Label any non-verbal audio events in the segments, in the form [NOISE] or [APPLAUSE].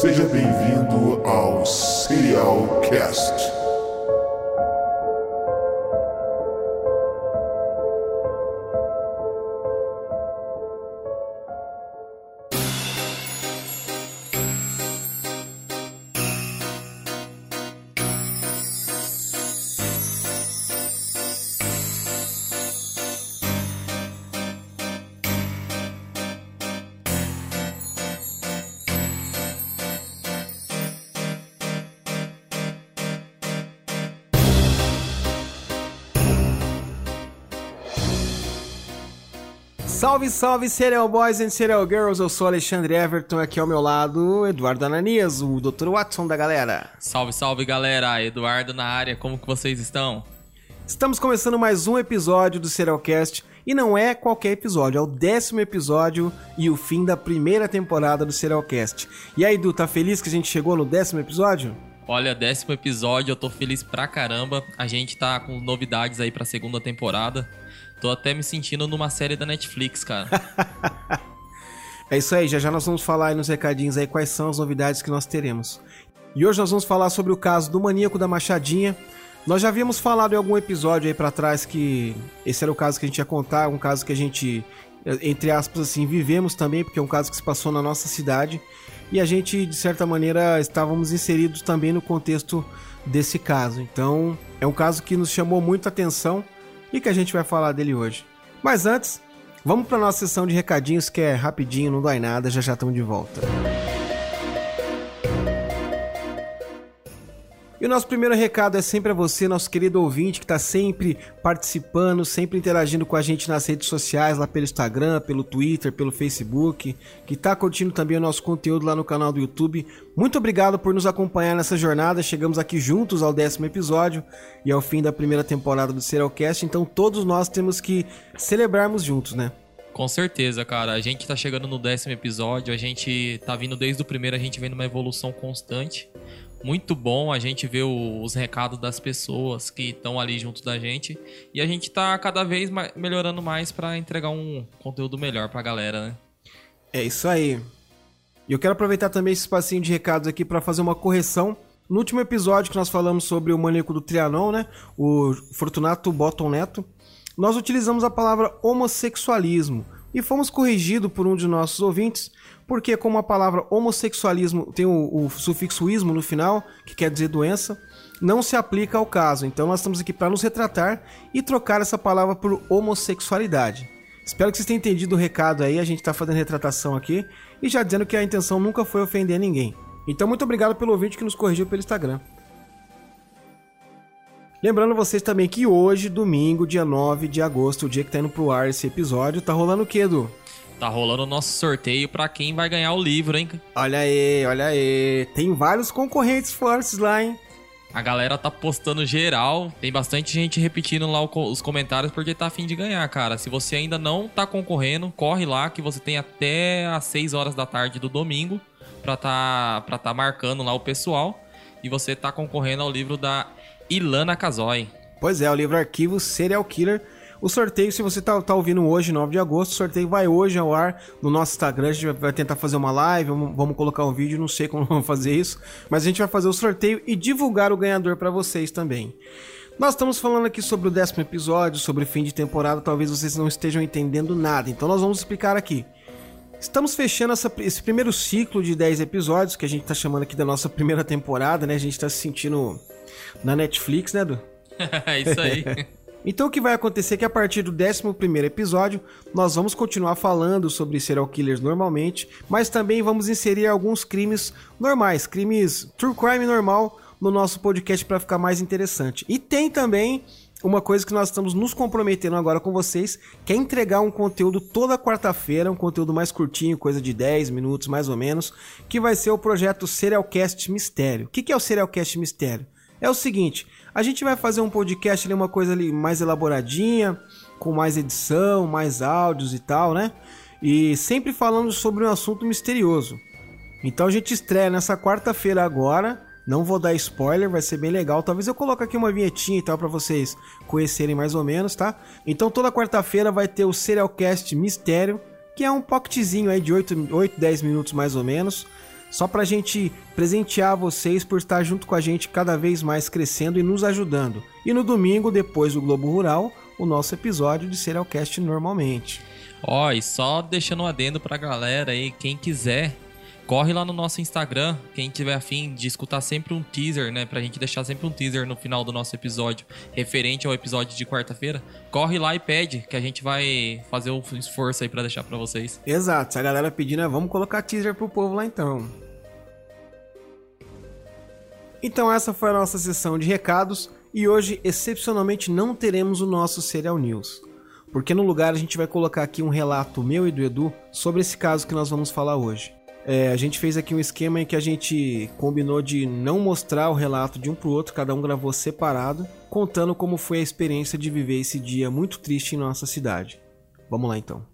Seja bem-vindo ao Serial Cast. Salve, salve, Serial Boys and Serial Girls! Eu sou Alexandre Everton, aqui ao meu lado, Eduardo Ananias, o Dr. Watson da galera. Salve, salve galera, Eduardo na área, como que vocês estão? Estamos começando mais um episódio do Serialcast e não é qualquer episódio, é o décimo episódio e o fim da primeira temporada do Serialcast. E aí, Edu, tá feliz que a gente chegou no décimo episódio? Olha, décimo episódio, eu tô feliz pra caramba. A gente tá com novidades aí pra segunda temporada. Tô até me sentindo numa série da Netflix, cara. [LAUGHS] é isso aí, já já nós vamos falar aí nos recadinhos aí quais são as novidades que nós teremos. E hoje nós vamos falar sobre o caso do maníaco da Machadinha. Nós já havíamos falado em algum episódio aí para trás que esse era o caso que a gente ia contar, um caso que a gente, entre aspas assim, vivemos também, porque é um caso que se passou na nossa cidade. E a gente, de certa maneira, estávamos inseridos também no contexto desse caso. Então, é um caso que nos chamou muita atenção e que a gente vai falar dele hoje. Mas antes, vamos para nossa sessão de recadinhos que é rapidinho, não dói nada, já já estamos de volta. E o nosso primeiro recado é sempre a você, nosso querido ouvinte, que está sempre participando, sempre interagindo com a gente nas redes sociais, lá pelo Instagram, pelo Twitter, pelo Facebook, que está curtindo também o nosso conteúdo lá no canal do YouTube. Muito obrigado por nos acompanhar nessa jornada. Chegamos aqui juntos ao décimo episódio e ao fim da primeira temporada do Serialcast, então todos nós temos que celebrarmos juntos, né? Com certeza, cara. A gente tá chegando no décimo episódio, a gente tá vindo desde o primeiro, a gente vendo uma evolução constante muito bom a gente ver os recados das pessoas que estão ali junto da gente e a gente está cada vez melhorando mais para entregar um conteúdo melhor para a galera, né? É isso aí. E eu quero aproveitar também esse espacinho de recados aqui para fazer uma correção. No último episódio que nós falamos sobre o maníaco do Trianon, né? O Fortunato Bottom Neto, nós utilizamos a palavra homossexualismo e fomos corrigidos por um de nossos ouvintes porque como a palavra homossexualismo tem o, o sufixo ismo no final, que quer dizer doença, não se aplica ao caso. Então nós estamos aqui para nos retratar e trocar essa palavra por homossexualidade. Espero que vocês tenham entendido o recado aí, a gente está fazendo retratação aqui e já dizendo que a intenção nunca foi ofender ninguém. Então muito obrigado pelo ouvinte que nos corrigiu pelo Instagram. Lembrando vocês também que hoje, domingo, dia 9 de agosto, o dia que tá indo pro ar esse episódio, tá rolando o quê, Edu? Tá rolando o nosso sorteio para quem vai ganhar o livro, hein? Olha aí, olha aí. Tem vários concorrentes fortes lá, hein? A galera tá postando geral. Tem bastante gente repetindo lá os comentários porque tá afim de ganhar, cara. Se você ainda não tá concorrendo, corre lá que você tem até às 6 horas da tarde do domingo pra tá, pra tá marcando lá o pessoal. E você tá concorrendo ao livro da Ilana Casoy. Pois é, o livro Arquivo Serial Killer o sorteio, se você tá, tá ouvindo hoje, 9 de agosto, o sorteio vai hoje ao ar no nosso Instagram. A gente vai tentar fazer uma live, vamos, colocar um vídeo, não sei como [LAUGHS] vamos fazer isso, mas a gente vai fazer o sorteio e divulgar o ganhador para vocês também. Nós estamos falando aqui sobre o décimo episódio, sobre fim de temporada, talvez vocês não estejam entendendo nada, então nós vamos explicar aqui. Estamos fechando essa, esse primeiro ciclo de 10 episódios, que a gente tá chamando aqui da nossa [LAUGHS] primeira temporada, né? A gente tá se sentindo na Netflix, né, Du? [LAUGHS] É isso aí. Então o que vai acontecer é que a partir do 11 episódio nós vamos continuar falando sobre serial killers normalmente, mas também vamos inserir alguns crimes normais, crimes true crime normal no nosso podcast para ficar mais interessante. E tem também uma coisa que nós estamos nos comprometendo agora com vocês, que é entregar um conteúdo toda quarta-feira, um conteúdo mais curtinho, coisa de 10 minutos mais ou menos, que vai ser o projeto Serialcast Mistério. O que é o Serialcast Mistério? É o seguinte, a gente vai fazer um podcast ali, uma coisa ali mais elaboradinha, com mais edição, mais áudios e tal, né? E sempre falando sobre um assunto misterioso. Então a gente estreia nessa quarta-feira agora. Não vou dar spoiler, vai ser bem legal. Talvez eu coloque aqui uma vinhetinha e tal para vocês conhecerem mais ou menos, tá? Então toda quarta-feira vai ter o Serialcast Mistério, que é um pocketzinho aí de 8, 8 10 minutos mais ou menos só pra gente presentear vocês por estar junto com a gente cada vez mais crescendo e nos ajudando. E no domingo, depois do Globo Rural, o nosso episódio de Serialcast normalmente. Ó, oh, e só deixando um adendo pra galera aí, quem quiser corre lá no nosso Instagram, quem tiver afim de escutar sempre um teaser, né? Pra gente deixar sempre um teaser no final do nosso episódio, referente ao episódio de quarta-feira. Corre lá e pede, que a gente vai fazer um esforço aí para deixar para vocês. Exato, se a galera pedir, né? Vamos colocar teaser pro povo lá então. Então essa foi a nossa sessão de recados e hoje excepcionalmente não teremos o nosso Serial News. Porque no lugar a gente vai colocar aqui um relato meu e do Edu sobre esse caso que nós vamos falar hoje. É, a gente fez aqui um esquema em que a gente combinou de não mostrar o relato de um pro outro, cada um gravou separado, contando como foi a experiência de viver esse dia muito triste em nossa cidade. Vamos lá então.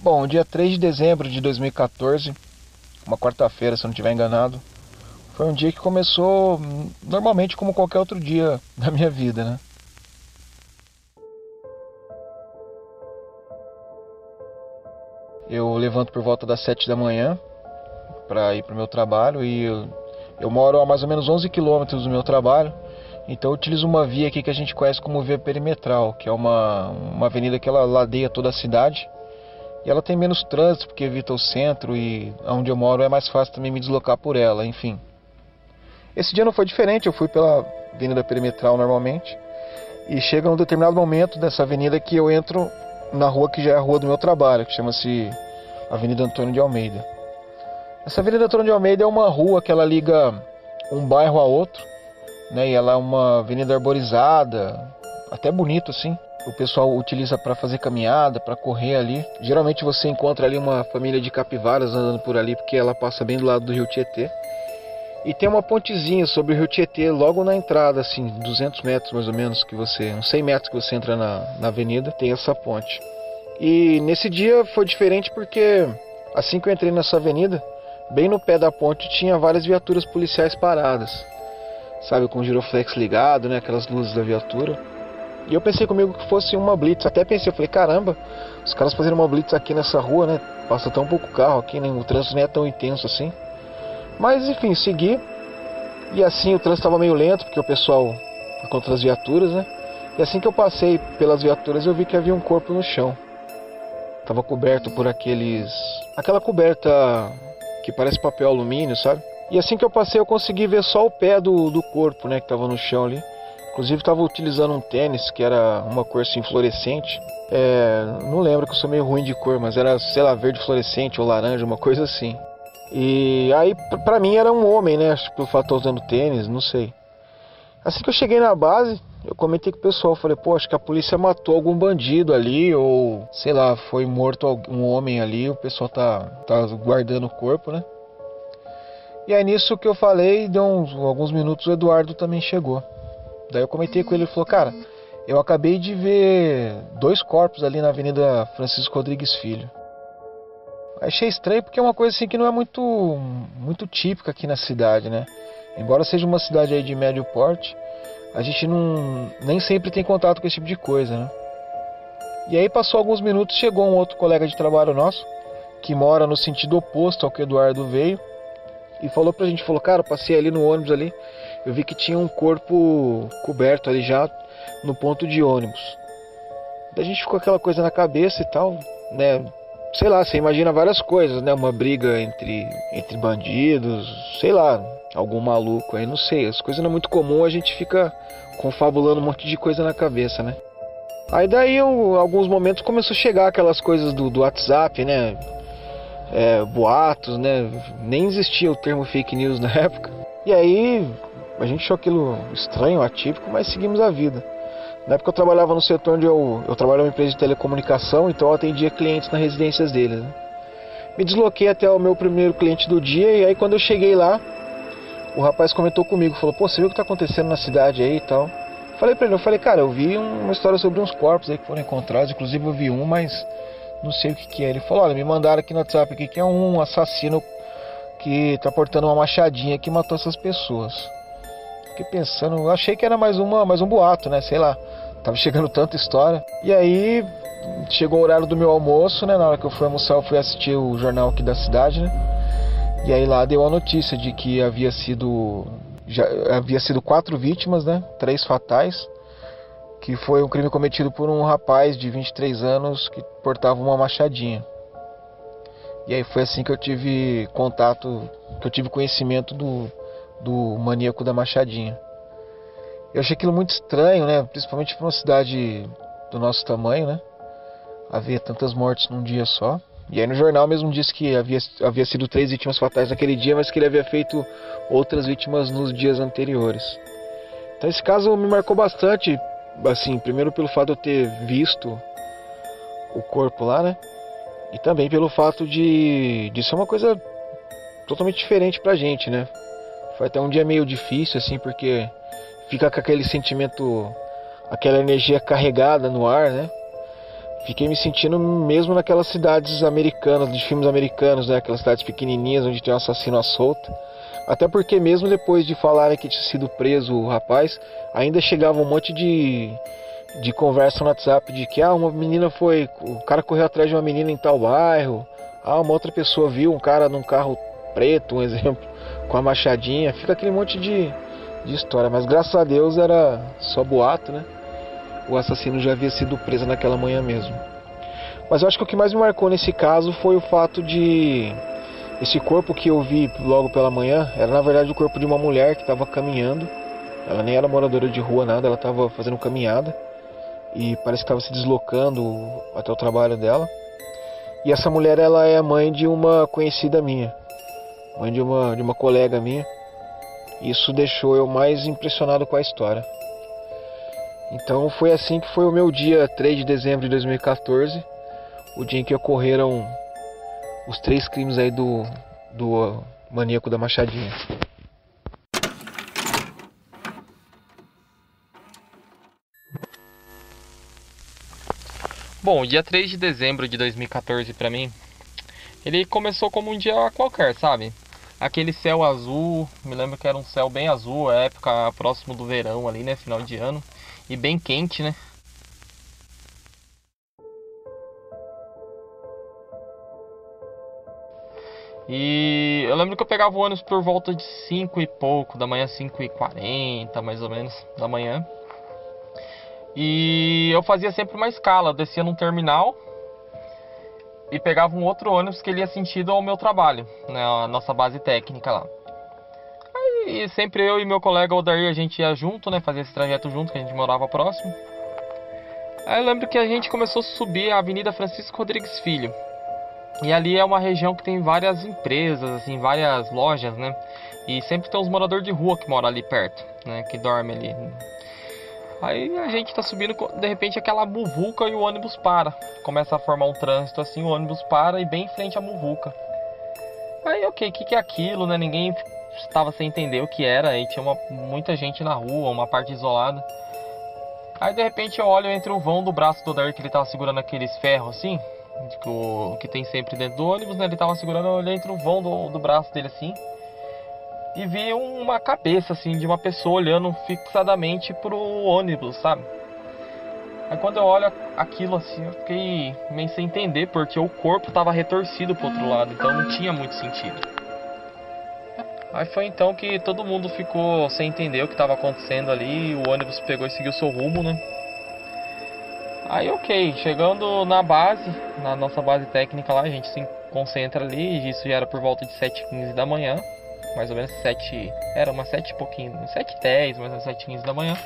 Bom, dia 3 de dezembro de 2014, uma quarta-feira, se eu não estiver enganado, foi um dia que começou normalmente como qualquer outro dia [LAUGHS] da minha vida, né? Eu levanto por volta das 7 da manhã para ir para o meu trabalho e eu, eu, moro a mais ou menos 11 quilômetros do meu trabalho. Então eu utilizo uma via aqui que a gente conhece como via perimetral, que é uma, uma avenida que ela ladeia toda a cidade. E ela tem menos trânsito porque evita o centro e onde eu moro é mais fácil também me deslocar por ela, enfim. Esse dia não foi diferente, eu fui pela avenida perimetral normalmente. E chega num determinado momento dessa avenida que eu entro na rua que já é a rua do meu trabalho, que chama-se Avenida Antônio de Almeida. Essa Avenida Antônio de Almeida é uma rua que ela liga um bairro a outro, né? E ela é uma avenida arborizada, até bonito assim. O pessoal utiliza para fazer caminhada, para correr ali. Geralmente você encontra ali uma família de capivaras andando por ali, porque ela passa bem do lado do Rio Tietê. E tem uma pontezinha sobre o Rio Tietê, logo na entrada, assim, 200 metros mais ou menos, que você, uns 100 metros que você entra na, na avenida, tem essa ponte. E nesse dia foi diferente porque assim que eu entrei nessa avenida, bem no pé da ponte tinha várias viaturas policiais paradas, sabe, com o giroflex ligado, né, aquelas luzes da viatura. E eu pensei comigo que fosse uma blitz, até pensei, eu falei, caramba, os caras fazendo uma blitz aqui nessa rua, né, passa tão pouco carro aqui, né, o trânsito nem é tão intenso assim. Mas enfim, segui. E assim o trânsito estava meio lento, porque o pessoal por conta das viaturas, né? E assim que eu passei pelas viaturas, eu vi que havia um corpo no chão. Tava coberto por aqueles. aquela coberta que parece papel alumínio, sabe? E assim que eu passei, eu consegui ver só o pé do, do corpo, né? Que tava no chão ali. Inclusive, estava utilizando um tênis que era uma cor assim fluorescente. É, não lembro que eu sou meio ruim de cor, mas era, sei lá, verde fluorescente ou laranja, uma coisa assim. E aí, pra mim, era um homem, né? Acho que pelo fato de usando tênis, não sei. Assim que eu cheguei na base, eu comentei com o pessoal, falei, pô, acho que a polícia matou algum bandido ali, ou sei lá, foi morto um homem ali, o pessoal tá, tá guardando o corpo, né? E aí nisso que eu falei, deu uns, alguns minutos, o Eduardo também chegou. Daí eu comentei com ele, ele falou, cara, eu acabei de ver dois corpos ali na Avenida Francisco Rodrigues Filho. Achei estranho porque é uma coisa assim que não é muito, muito típica aqui na cidade, né? Embora seja uma cidade aí de médio porte, a gente não nem sempre tem contato com esse tipo de coisa, né? E aí passou alguns minutos, chegou um outro colega de trabalho nosso, que mora no sentido oposto ao que o Eduardo veio, e falou pra gente, falou, cara, passei ali no ônibus ali, eu vi que tinha um corpo coberto ali já no ponto de ônibus. Daí a gente ficou aquela coisa na cabeça e tal, né? Sei lá, você imagina várias coisas, né? Uma briga entre, entre bandidos, sei lá, algum maluco aí, não sei. As coisas não é muito comum, a gente fica confabulando um monte de coisa na cabeça, né? Aí daí, eu, alguns momentos começou a chegar aquelas coisas do, do WhatsApp, né? É, boatos, né? Nem existia o termo fake news na [LAUGHS] época. E aí a gente achou aquilo estranho, atípico, mas seguimos a vida. Na época eu trabalhava no setor onde eu, eu trabalhava em uma empresa de telecomunicação, então eu atendia clientes nas residências deles. Né? Me desloquei até o meu primeiro cliente do dia e aí quando eu cheguei lá, o rapaz comentou comigo, falou, pô, você viu o que está acontecendo na cidade aí e tal? Falei pra ele, eu falei, cara, eu vi uma história sobre uns corpos aí que foram encontrados, inclusive eu vi um, mas não sei o que, que é. Ele falou, olha, me mandaram aqui no WhatsApp aqui que é um assassino que tá portando uma machadinha que matou essas pessoas. Fiquei pensando, eu achei que era mais uma, mais um boato, né? Sei lá. Tava chegando tanta história. E aí chegou o horário do meu almoço, né? Na hora que eu fui almoçar, eu fui assistir o jornal aqui da cidade, né? E aí lá deu a notícia de que havia sido já havia sido quatro vítimas, né? Três fatais, que foi um crime cometido por um rapaz de 23 anos que portava uma machadinha. E aí foi assim que eu tive contato, que eu tive conhecimento do, do maníaco da machadinha. Eu achei aquilo muito estranho, né? Principalmente para uma cidade do nosso tamanho, né? Havia tantas mortes num dia só. E aí no jornal mesmo disse que havia, havia sido três vítimas fatais naquele dia, mas que ele havia feito outras vítimas nos dias anteriores. Então esse caso me marcou bastante, assim, primeiro pelo fato de eu ter visto o corpo lá, né? E também pelo fato de, de ser uma coisa totalmente diferente pra gente, né? Foi até um dia meio difícil, assim, porque fica com aquele sentimento, aquela energia carregada no ar, né? Fiquei me sentindo mesmo naquelas cidades americanas, de filmes americanos, né? Aquelas cidades pequenininhas onde tem um assassino à solta. Até porque mesmo depois de falarem que tinha sido preso o rapaz, ainda chegava um monte de, de conversa no WhatsApp de que ah, uma menina foi. O cara correu atrás de uma menina em tal bairro. Ah, uma outra pessoa viu um cara num carro preto, um [LAUGHS] exemplo, com a machadinha. Fica aquele monte de, de história. Mas graças a Deus era só boato, né? O assassino já havia sido preso naquela manhã mesmo. Mas eu acho que o que mais me marcou nesse caso foi o fato de esse corpo que eu vi logo pela manhã era na verdade o corpo de uma mulher que estava caminhando. Ela nem era moradora de rua, nada, ela estava fazendo caminhada e parece que estava se deslocando até o trabalho dela. E essa mulher ela é a mãe de uma conhecida minha, mãe de uma, de uma colega minha. Isso deixou eu mais impressionado com a história. Então foi assim que foi o meu dia 3 de dezembro de 2014, o dia em que ocorreram os três crimes aí do, do maníaco da Machadinha. Bom, dia 3 de dezembro de 2014 para mim, ele começou como um dia qualquer, sabe? Aquele céu azul, me lembro que era um céu bem azul, época próximo do verão ali, né, final de ano, e bem quente, né? E eu lembro que eu pegava o ônibus por volta de 5 e pouco, da manhã 5 e 40 mais ou menos, da manhã. E eu fazia sempre uma escala, descia num terminal e pegava um outro ônibus que ele ia sentido ao meu trabalho, né, a nossa base técnica lá. Aí sempre eu e meu colega Odair a gente ia junto, né, fazer esse trajeto junto, que a gente morava próximo. Aí eu lembro que a gente começou a subir a Avenida Francisco Rodrigues Filho. E ali é uma região que tem várias empresas, assim, várias lojas, né? E sempre tem uns moradores de rua que moram ali perto, né? Que dorme ali. Aí a gente tá subindo, de repente aquela muvuca e o ônibus para. Começa a formar um trânsito assim, o ônibus para e bem em frente à muvuca. Aí, ok, o que, que é aquilo, né? Ninguém estava sem entender o que era. Aí tinha uma, muita gente na rua, uma parte isolada. Aí de repente eu olho entre o vão do braço do Dark que ele tava segurando aqueles ferros assim que, o, que tem sempre dentro do ônibus, né? Ele tava segurando, eu olhei entre o vão do, do braço dele assim. E vi uma cabeça assim de uma pessoa olhando fixadamente pro ônibus, sabe? Aí quando eu olho aquilo assim, eu fiquei meio sem entender, porque o corpo tava retorcido pro outro lado, então não tinha muito sentido. Aí foi então que todo mundo ficou sem entender o que estava acontecendo ali, o ônibus pegou e seguiu seu rumo, né? Aí ok, chegando na base, na nossa base técnica lá, a gente se concentra ali, isso já era por volta de 7h15 da manhã, mais ou menos 7, era umas 7 e pouquinho, 7h10, mais ou menos 7h15 da manhã.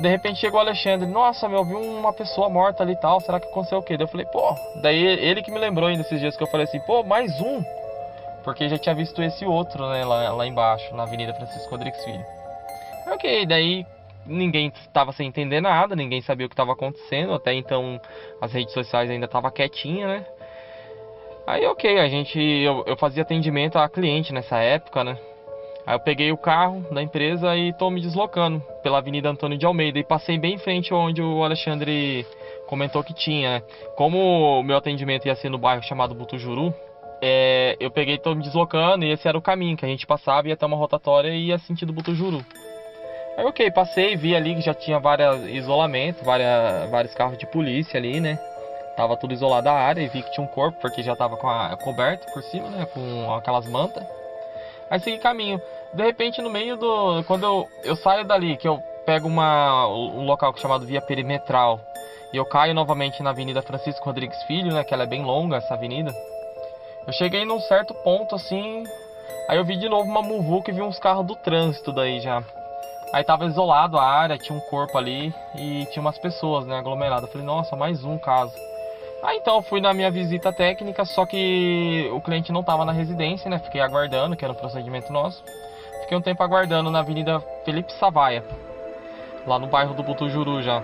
De repente chegou o Alexandre, nossa, meu, vi uma pessoa morta ali e tal, será que aconteceu o quê? Daí eu falei, pô, daí ele que me lembrou ainda esses dias que eu falei assim, pô, mais um, porque já tinha visto esse outro, né, lá, lá embaixo, na Avenida Francisco Rodrigues Filho. Ok, daí ninguém estava sem entender nada, ninguém sabia o que estava acontecendo, até então as redes sociais ainda estavam quietinha, né? Aí ok, a gente eu, eu, fazia atendimento a cliente nessa época, né? Aí eu peguei o carro da empresa e tô me deslocando pela Avenida Antônio de Almeida e passei bem em frente onde o Alexandre comentou que tinha. Né? Como o meu atendimento ia ser no bairro chamado Butujuru, é, eu peguei tô me deslocando e esse era o caminho que a gente passava, ia até uma rotatória e ia sentido Butujuru. Aí ok, passei, vi ali que já tinha vários isolamentos, várias, vários carros de polícia ali, né? tava tudo isolado a área e vi que tinha um corpo, porque já tava com a, coberto por cima, né? Com aquelas mantas. Aí segui caminho. De repente, no meio do. Quando eu, eu saio dali, que eu pego uma, um local chamado Via Perimetral, e eu caio novamente na Avenida Francisco Rodrigues Filho, né? Que ela é bem longa, essa avenida. Eu cheguei num certo ponto assim. Aí eu vi de novo uma muvuca e vi uns carros do trânsito daí já. Aí tava isolado a área, tinha um corpo ali e tinha umas pessoas, né, aglomeradas. Eu falei, nossa, mais um caso. Aí então fui na minha visita técnica, só que o cliente não tava na residência, né? Fiquei aguardando, que era um procedimento nosso. Fiquei um tempo aguardando na Avenida Felipe Savaia, lá no bairro do Butujuru já.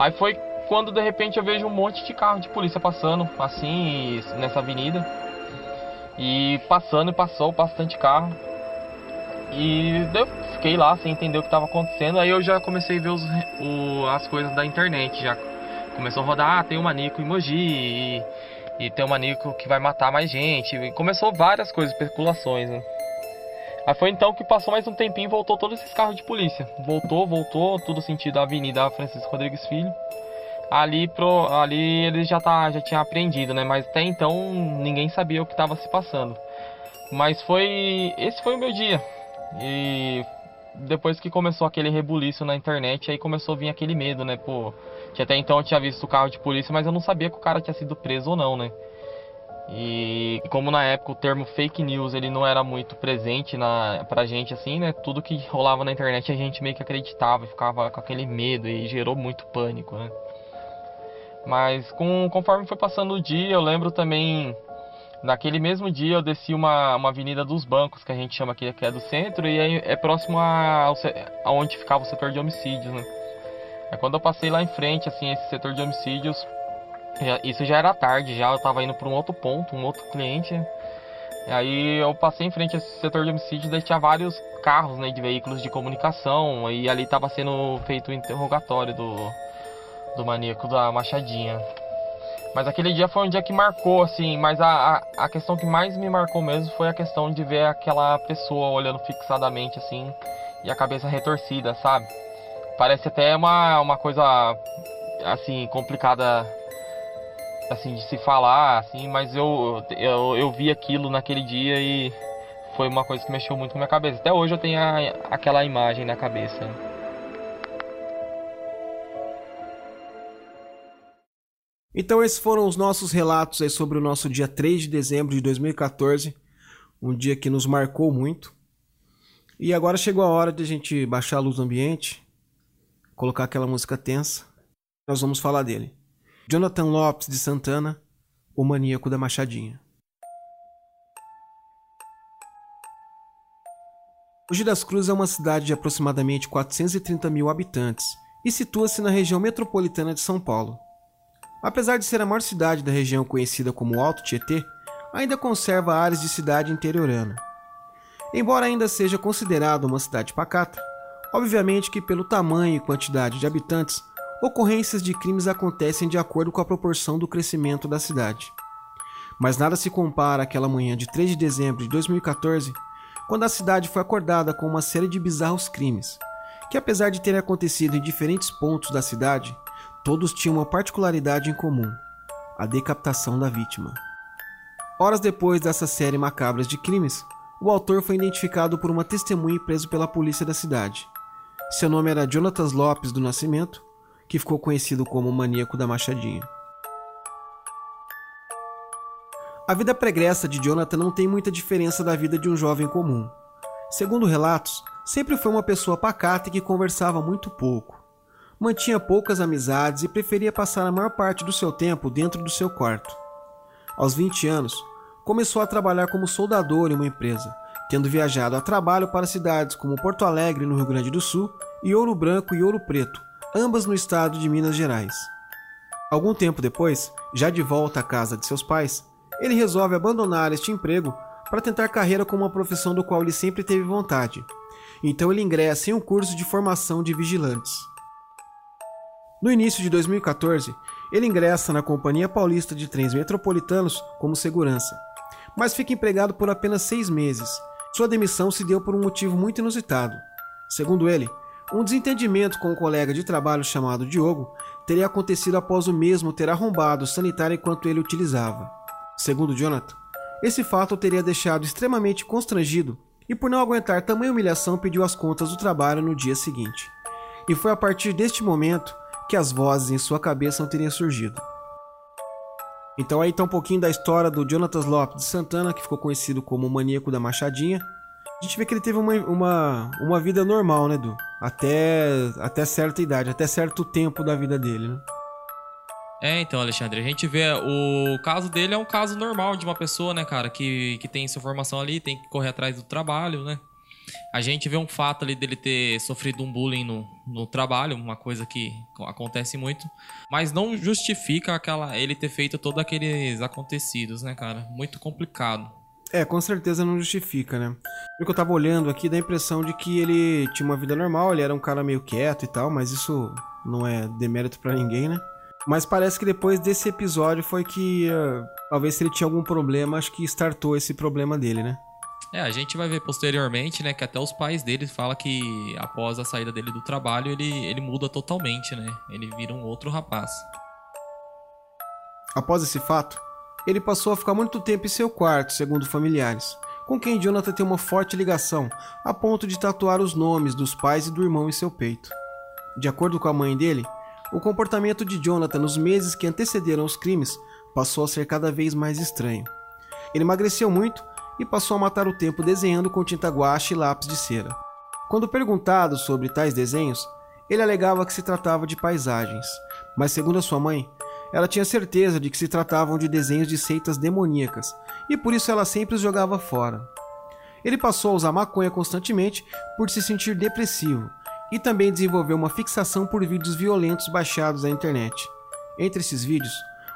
Aí foi quando de repente eu vejo um monte de carro de polícia passando, assim, nessa avenida. E passando e passou bastante carro. E eu fiquei lá sem entender o que estava acontecendo. Aí eu já comecei a ver os, o, as coisas da internet. Já começou a rodar, ah, tem um manico emoji e, e tem um manico que vai matar mais gente. E começou várias coisas, especulações, né? Aí foi então que passou mais um tempinho e voltou todos esses carros de polícia. Voltou, voltou, tudo sentido da Avenida Francisco Rodrigues Filho ali pro ali ele já tá já tinha aprendido, né? Mas até então ninguém sabia o que estava se passando. Mas foi esse foi o meu dia. E depois que começou aquele rebuliço na internet, aí começou a vir aquele medo, né? Pô, que até então eu tinha visto o carro de polícia, mas eu não sabia que o cara tinha sido preso ou não, né? E como na época o termo fake news ele não era muito presente na, pra gente assim, né? Tudo que rolava na internet a gente meio que acreditava e ficava com aquele medo e gerou muito pânico, né? Mas com, conforme foi passando o dia, eu lembro também naquele mesmo dia eu desci uma, uma avenida dos bancos que a gente chama aqui que é do centro e é, é próximo a, a onde ficava o setor de homicídios, né? Aí quando eu passei lá em frente, assim, esse setor de homicídios, já, isso já era tarde, já eu tava indo para um outro ponto, um outro cliente. Aí eu passei em frente a esse setor de homicídios, daí tinha vários carros, né, de veículos de comunicação e ali tava sendo feito o interrogatório do do maníaco da Machadinha. Mas aquele dia foi um dia que marcou, assim, mas a, a, questão que mais me marcou mesmo foi a questão de ver aquela pessoa olhando fixadamente, assim, e a cabeça retorcida, sabe? Parece até uma, uma coisa, assim, complicada, assim, de se falar, assim, mas eu, eu, eu vi aquilo naquele dia e foi uma coisa que mexeu muito com a minha cabeça. Até hoje eu tenho a, aquela imagem na cabeça. Então esses foram os nossos relatos aí sobre o nosso dia 3 de dezembro de 2014, um dia que nos marcou muito. E agora chegou a hora de a gente baixar a luz do ambiente, colocar aquela música tensa. Nós vamos falar dele. Jonathan Lopes de Santana, o maníaco da Machadinha. Mogi das Cruzes é uma cidade de aproximadamente 430 mil habitantes e situa-se na região metropolitana de São Paulo. Apesar de ser a maior cidade da região conhecida como Alto Tietê, ainda conserva áreas de cidade interiorana. Embora ainda seja considerada uma cidade pacata, obviamente que pelo tamanho e quantidade de habitantes, ocorrências de crimes acontecem de acordo com a proporção do crescimento da cidade. Mas nada se compara àquela manhã de 3 de dezembro de 2014, quando a cidade foi acordada com uma série de bizarros crimes, que apesar de terem acontecido em diferentes pontos da cidade, Todos tinham uma particularidade em comum: a decapitação da vítima. Horas depois dessa série macabra de crimes, o autor foi identificado por uma testemunha e preso pela polícia da cidade. Seu nome era Jonatas Lopes do Nascimento, que ficou conhecido como o maníaco da Machadinha. A vida pregressa de Jonathan não tem muita diferença da vida de um jovem comum. Segundo relatos, sempre foi uma pessoa pacata e que conversava muito pouco mantinha poucas amizades e preferia passar a maior parte do seu tempo dentro do seu quarto. Aos 20 anos, começou a trabalhar como soldador em uma empresa, tendo viajado a trabalho para cidades como Porto Alegre, no Rio Grande do Sul, e Ouro Branco e Ouro Preto, ambas no estado de Minas Gerais. Algum tempo depois, já de volta à casa de seus pais, ele resolve abandonar este emprego para tentar carreira com uma profissão do qual ele sempre teve vontade. Então ele ingressa em um curso de formação de vigilantes. No início de 2014, ele ingressa na Companhia Paulista de Trens Metropolitanos como segurança, mas fica empregado por apenas seis meses. Sua demissão se deu por um motivo muito inusitado. Segundo ele, Um desentendimento com um colega de trabalho chamado Diogo teria acontecido após o mesmo ter arrombado o sanitário enquanto ele utilizava. Segundo Jonathan, esse fato o teria deixado extremamente constrangido e, por não aguentar tamanha humilhação, pediu as contas do trabalho no dia seguinte. E foi a partir deste momento que as vozes em sua cabeça não teriam surgido. Então aí tá um pouquinho da história do Jonathan Lopes de Santana, que ficou conhecido como o maníaco da Machadinha. A gente vê que ele teve uma, uma, uma vida normal, né, Du? Até, até certa idade, até certo tempo da vida dele, né? É, então, Alexandre, a gente vê o caso dele é um caso normal de uma pessoa, né, cara, que, que tem sua formação ali, tem que correr atrás do trabalho, né? A gente vê um fato ali dele ter sofrido um bullying no, no trabalho, uma coisa que acontece muito, mas não justifica aquela ele ter feito todos aqueles acontecidos, né, cara? Muito complicado. É, com certeza não justifica, né? Porque eu tava olhando aqui, dá a impressão de que ele tinha uma vida normal, ele era um cara meio quieto e tal, mas isso não é demérito para ninguém, né? Mas parece que depois desse episódio foi que uh, talvez se ele tinha algum problema, acho que startou esse problema dele, né? É, a gente vai ver posteriormente, né, que até os pais dele falam que após a saída dele do trabalho, ele, ele muda totalmente, né? Ele vira um outro rapaz. Após esse fato, ele passou a ficar muito tempo em seu quarto, segundo familiares, com quem Jonathan tem uma forte ligação, a ponto de tatuar os nomes dos pais e do irmão em seu peito. De acordo com a mãe dele, o comportamento de Jonathan nos meses que antecederam os crimes passou a ser cada vez mais estranho. Ele emagreceu muito e passou a matar o tempo desenhando com tinta guache e lápis de cera. Quando perguntado sobre tais desenhos, ele alegava que se tratava de paisagens, mas segundo a sua mãe, ela tinha certeza de que se tratavam de desenhos de seitas demoníacas, e por isso ela sempre os jogava fora. Ele passou a usar maconha constantemente por se sentir depressivo, e também desenvolveu uma fixação por vídeos violentos baixados na internet. Entre esses vídeos,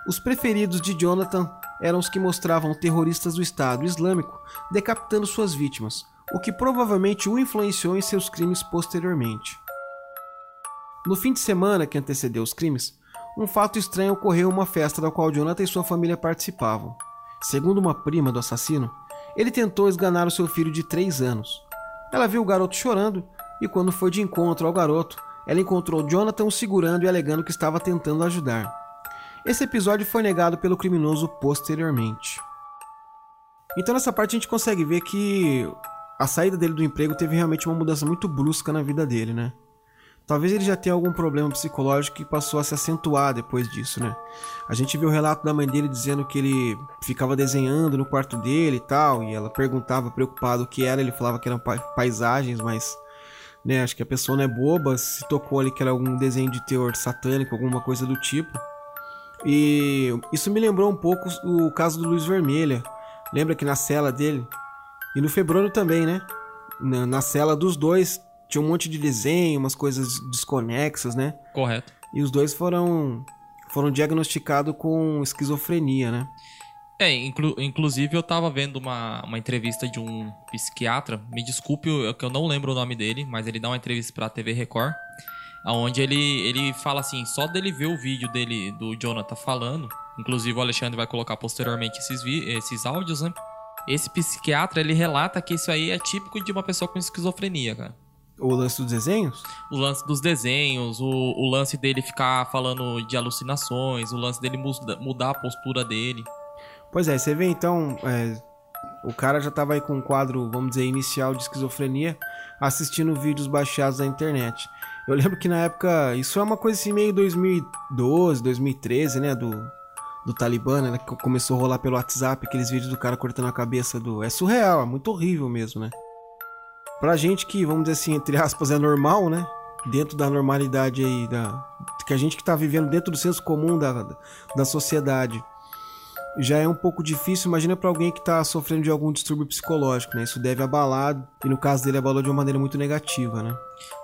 os preferidos de Jonathan eram os que mostravam terroristas do Estado Islâmico decapitando suas vítimas, o que provavelmente o influenciou em seus crimes posteriormente. No fim de semana que antecedeu os crimes, um fato estranho ocorreu em uma festa da qual Jonathan e sua família participavam. Segundo uma prima do assassino, ele tentou esganar o seu filho de 3 anos. Ela viu o garoto chorando e, quando foi de encontro ao garoto, ela encontrou Jonathan segurando e alegando que estava tentando ajudar. Esse episódio foi negado pelo criminoso posteriormente. Então nessa parte a gente consegue ver que a saída dele do emprego teve realmente uma mudança muito brusca na vida dele, né? Talvez ele já tenha algum problema psicológico que passou a se acentuar depois disso, né? A gente viu o relato da mãe dele dizendo que ele ficava desenhando no quarto dele e tal, e ela perguntava preocupado o que era, ele falava que eram paisagens, mas né, acho que a pessoa não é boba, se tocou ali que era algum desenho de teor satânico, alguma coisa do tipo. E isso me lembrou um pouco o caso do Luiz Vermelha. Lembra que na cela dele, e no Febrônio também, né? Na, na cela dos dois tinha um monte de desenho, umas coisas desconexas, né? Correto. E os dois foram foram diagnosticados com esquizofrenia, né? É, inclu inclusive eu tava vendo uma, uma entrevista de um psiquiatra, me desculpe que eu não lembro o nome dele, mas ele dá uma entrevista pra TV Record onde ele, ele fala assim, só dele ver o vídeo dele do Jonathan falando, inclusive o Alexandre vai colocar posteriormente esses, esses áudios, né? Esse psiquiatra, ele relata que isso aí é típico de uma pessoa com esquizofrenia, cara. O lance dos desenhos? O lance dos desenhos, o, o lance dele ficar falando de alucinações, o lance dele muda, mudar a postura dele. Pois é, você vê então, é, o cara já tava aí com um quadro, vamos dizer, inicial de esquizofrenia, assistindo vídeos baixados na internet. Eu lembro que na época, isso é uma coisa assim meio 2012, 2013, né, do, do Talibã, né, que começou a rolar pelo WhatsApp, aqueles vídeos do cara cortando a cabeça do... É surreal, é muito horrível mesmo, né. Pra gente que, vamos dizer assim, entre aspas, é normal, né, dentro da normalidade aí, da, que a gente que tá vivendo dentro do senso comum da, da sociedade, já é um pouco difícil. Imagina para alguém que está sofrendo de algum distúrbio psicológico, né? Isso deve abalar, e no caso dele abalou de uma maneira muito negativa, né?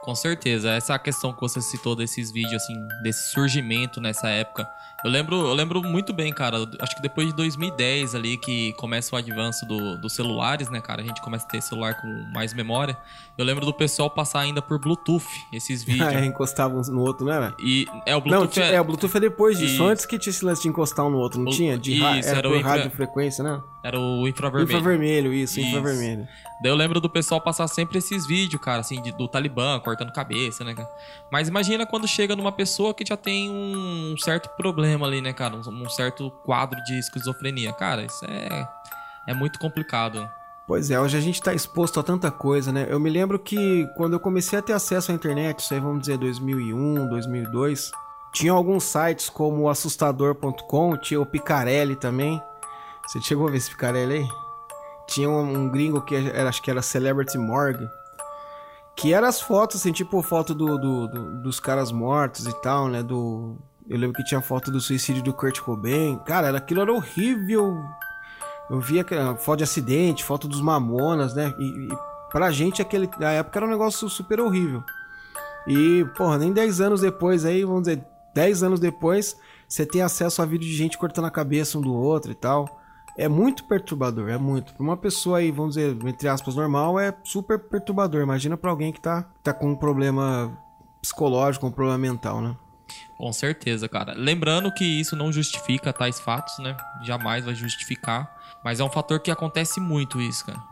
Com certeza. Essa questão que você citou desses vídeos, assim, desse surgimento nessa época, eu lembro, eu lembro muito bem, cara. Acho que depois de 2010 ali que começa o avanço do, dos celulares, né, cara? A gente começa a ter celular com mais memória. Eu lembro do pessoal passar ainda por Bluetooth esses [LAUGHS] vídeos. é, encostavam um no outro, não era? E é o Bluetooth. Não, é... é, o Bluetooth é depois disso. Antes que tinha esse lance de encostar um no outro, não o... tinha? De Isso, era, era por rádio frequência, né? Era o infravermelho. Infravermelho, isso, Isso. infravermelho. Daí eu lembro do pessoal passar sempre esses vídeos, cara, assim, de- do Talibã cortando cabeça, né, cara? Mas imagina quando chega numa pessoa que já tem um certo problema ali, né, cara? Um, um certo quadro de esquizofrenia. Cara, isso é, é muito complicado. Pois é, hoje a gente tá exposto a tanta coisa, né? Eu me lembro que quando eu comecei a ter acesso à internet, isso aí vamos dizer 2001, 2002, tinha alguns sites como o assustador.com, tinha o Picarelli também. Você chegou a ver esse Picarelli aí? Tinha um, um gringo que era, acho que era Celebrity Morgue, que eram as fotos, assim, tipo foto do, do- do- dos caras mortos e tal, né? Do, eu lembro que tinha foto do suicídio do Kurt Cobain. Cara, era- aquilo era horrível. Eu via que- foto de acidente, foto dos mamonas, né? E, e pra gente, aquele, na época era um negócio super horrível. E, porra, nem 10 anos depois aí, vamos dizer, 10 anos depois, você tem acesso a vídeo de gente cortando a cabeça um do outro e tal. É muito perturbador, é muito. Pra uma pessoa aí, vamos dizer, entre aspas, normal, é super perturbador. Imagina pra alguém que tá, tá com um problema psicológico, um problema mental, né? Com certeza, cara. Lembrando que isso não justifica tais fatos, né? Jamais vai justificar. Mas é um fator que acontece muito isso, cara.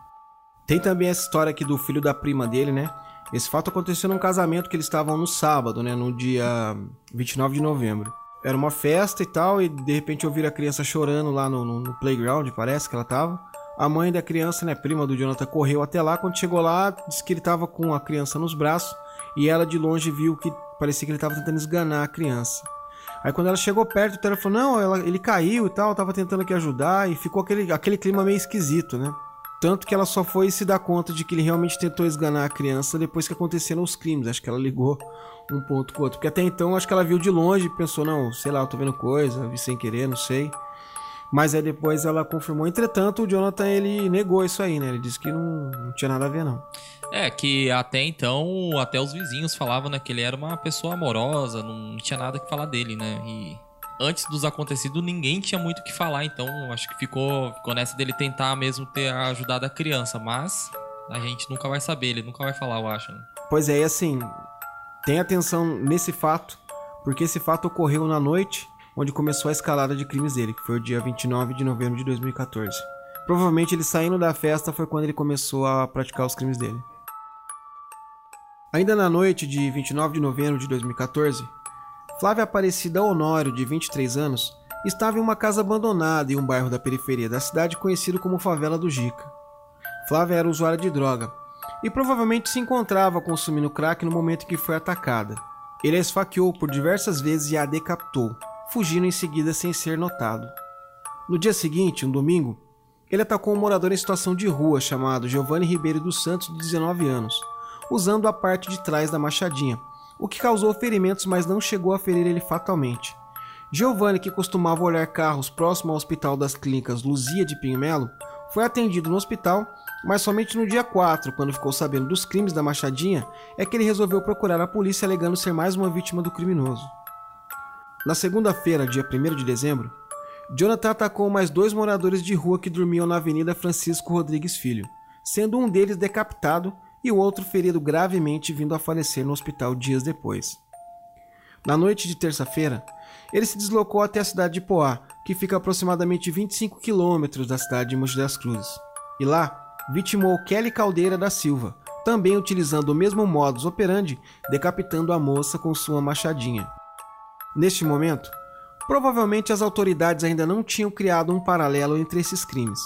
Tem também essa história aqui do filho da prima dele, né? Esse fato aconteceu num casamento que eles estavam no sábado, né? No dia 29 de novembro. Era uma festa e tal, e de repente ouviram a criança chorando lá no, no- no playground, parece que ela tava. A mãe da criança, né, prima do Jonathan, correu até lá. Quando chegou lá, disse que ele tava com a criança nos braços. E ela de longe viu que parecia que ele tava tentando esganar a criança. Aí quando ela chegou perto, o Tera falou, não, ela- ele caiu e tal, tava tentando aqui ajudar. E ficou aquele, aquele clima meio esquisito, né? Tanto que ela só foi se dar conta de que ele realmente tentou esganar a criança depois que aconteceram os crimes. Acho que ela ligou um ponto com o outro. Porque até então, acho que ela viu de longe e pensou, não, sei lá, eu tô vendo coisa, vi sem querer, não sei. Mas aí depois ela confirmou. Entretanto, o Jonathan, ele negou isso aí, né? Ele disse que não, não tinha nada a ver, não. É, que até então, até os vizinhos falavam, né, que ele era uma pessoa amorosa, não tinha nada que falar dele, né? E antes dos acontecidos, ninguém tinha muito o que falar, então acho que ficou, ficou nessa dele tentar mesmo ter ajudado a criança, mas a gente nunca vai saber, ele nunca vai falar, eu acho. Né? Pois é, e assim, tem atenção nesse fato, porque esse fato ocorreu na noite onde começou a escalada de crimes dele, que foi o dia 29 de novembro de 2014. Provavelmente ele saindo da festa foi quando ele começou a praticar os crimes dele. Ainda na noite de 29 de novembro de 2014, Flávia Aparecida Honório, de 23 anos, estava em uma casa abandonada em um bairro da periferia da cidade conhecido como Favela do Jica. Flávia era usuária de droga e provavelmente se encontrava consumindo crack no momento em que foi atacada. Ele a esfaqueou por diversas vezes e a decapitou, fugindo em seguida sem ser notado. No dia seguinte, um domingo, ele atacou um morador em situação de rua chamado Giovanni Ribeiro dos Santos, de 19 anos, usando a parte de trás da machadinha, o que causou ferimentos, mas não chegou a ferir ele fatalmente. Giovanni, que costumava olhar carros próximo ao Hospital das Clínicas Luzia de Pinho Melo, foi atendido no hospital, mas somente no dia 4, quando ficou sabendo dos crimes da machadinha, é que ele resolveu procurar a polícia alegando ser mais uma vítima do criminoso. Na segunda-feira, dia 1 de dezembro, Jonathan atacou mais dois moradores de rua que dormiam na Avenida Francisco Rodrigues Filho, sendo um deles decapitado e o outro ferido gravemente vindo a falecer no hospital dias depois. Na noite de terça-feira, ele se deslocou até a cidade de Poá, que fica a aproximadamente 25 quilômetros da cidade de Mogi das Cruzes. E lá, vitimou Kelly Caldeira da Silva, também utilizando o mesmo modus operandi, decapitando a moça com sua machadinha. Neste momento, provavelmente as autoridades ainda não tinham criado um paralelo entre esses crimes.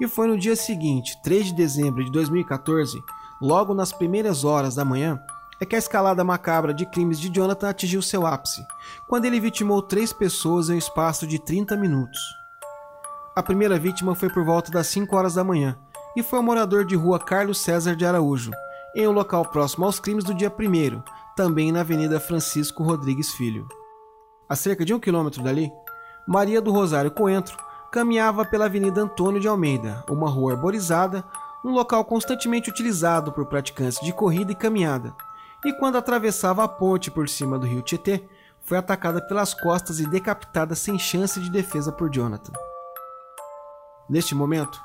E foi no dia seguinte, 3 de dezembro de 2014, logo nas primeiras horas da manhã, é que a escalada macabra de crimes de Jonathan atingiu seu ápice, quando ele vitimou três pessoas em um espaço de 30 minutos. A primeira vítima foi por volta das 5 horas da manhã e foi o morador de rua Carlos César de Araújo, em um local próximo aos crimes do dia 1, também na Avenida Francisco Rodrigues Filho. A cerca de um quilômetro dali, Maria do Rosário Coentro caminhava pela Avenida Antônio de Almeida, uma rua arborizada, um local constantemente utilizado por praticantes de corrida e caminhada, e quando atravessava a ponte por cima do rio Tietê, foi atacada pelas costas e decapitada sem chance de defesa por Jonathan. Neste momento,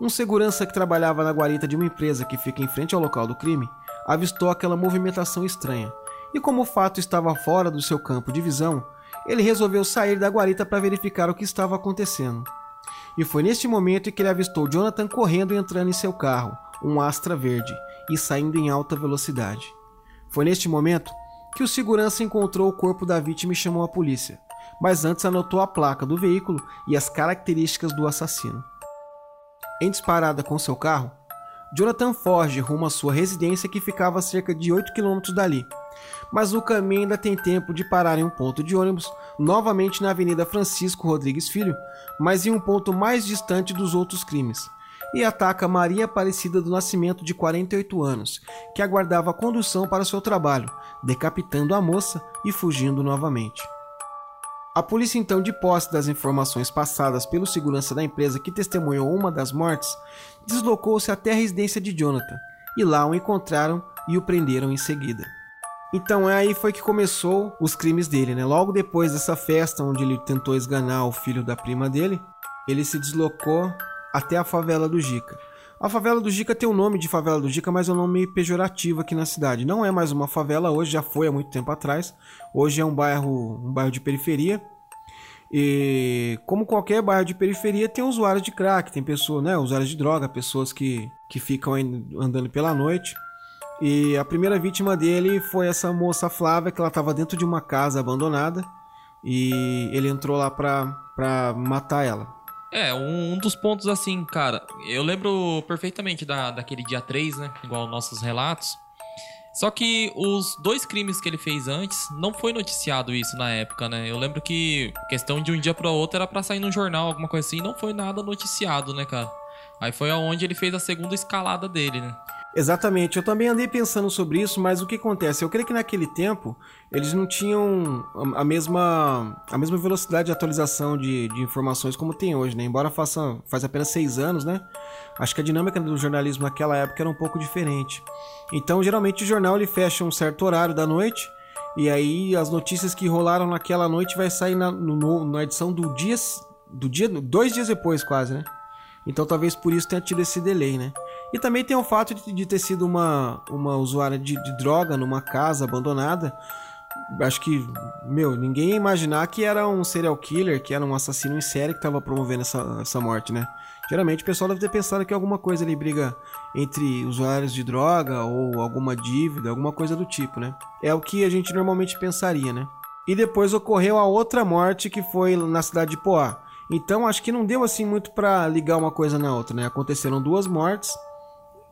um segurança que trabalhava na guarita de uma empresa que fica em frente ao local do crime avistou aquela movimentação estranha, e como o fato estava fora do seu campo de visão, ele resolveu sair da guarita para verificar o que estava acontecendo. E foi neste momento que ele avistou Jonathan correndo e entrando em seu carro, um Astra verde, e saindo em alta velocidade. Foi neste momento que o segurança encontrou o corpo da vítima e chamou a polícia, mas antes anotou a placa do veículo e as características do assassino. Em disparada com seu carro, Jonathan foge rumo à sua residência que ficava a cerca de 8 quilômetros dali, mas no caminho ainda tem tempo de parar em um ponto de ônibus, novamente na Avenida Francisco Rodrigues Filho, mas em um ponto mais distante dos outros crimes, e ataca Maria Aparecida do Nascimento, de 48 anos, que aguardava a condução para seu trabalho, decapitando a moça e fugindo novamente. A polícia, então, de posse das informações passadas pelo segurança da empresa que testemunhou uma das mortes, deslocou-se até a residência de Jonathan e lá o encontraram e o prenderam em seguida. Então é aí foi que começou os crimes dele, né? Logo depois dessa festa onde ele tentou esganar o filho da prima dele, ele se deslocou até a favela do Jica. A favela do Jica tem o nome de favela do Jica, mas é um nome pejorativo aqui na cidade. Não é mais uma favela hoje, já foi há muito tempo atrás. Hoje é um bairro, um bairro de periferia. E como qualquer bairro de periferia, tem usuários de crack, tem pessoas, né, usuários de droga, pessoas que, que ficam andando pela noite. E a primeira vítima dele foi essa moça Flávia, que ela estava dentro de uma casa abandonada. E ele entrou lá pra, pra matar ela. É, um, um, dos pontos assim, cara, eu lembro perfeitamente da, daquele dia 3, né? Igual nossos relatos. Só que os dois crimes que ele fez antes, não foi noticiado isso na época, né? Eu lembro que questão de um dia para outro era para sair no jornal, alguma coisa assim, não foi nada noticiado, né, cara? Aí foi aonde ele fez a segunda escalada dele, né? Exatamente, eu também andei pensando sobre isso, mas o que acontece? Eu creio que naquele tempo eles não tinham a mesma, a mesma velocidade de atualização de, de informações como tem hoje, né? Embora faça faz apenas seis anos, né? Acho que a dinâmica do jornalismo naquela época era um pouco diferente. Então, geralmente o jornal ele fecha um certo horário da noite e aí as notícias que rolaram naquela noite vai sair na, no, na edição do dia, do dia, dois dias depois quase, né? Então talvez por isso tenha tido esse delay, né? E também tem o fato de, de ter sido uma, uma usuária de, de, droga numa casa abandonada. Acho que, meu, ninguém ia imaginar que era um serial killer, que era um assassino em série que estava promovendo essa, essa morte, né? Geralmente o pessoal deve ter pensado que alguma coisa ali briga entre usuários de droga ou alguma dívida, alguma coisa do tipo, né? É o que a gente normalmente pensaria, né? E depois ocorreu a outra morte que foi na cidade de Poá. Então acho que não deu assim muito para ligar uma coisa na outra, né? Aconteceram duas mortes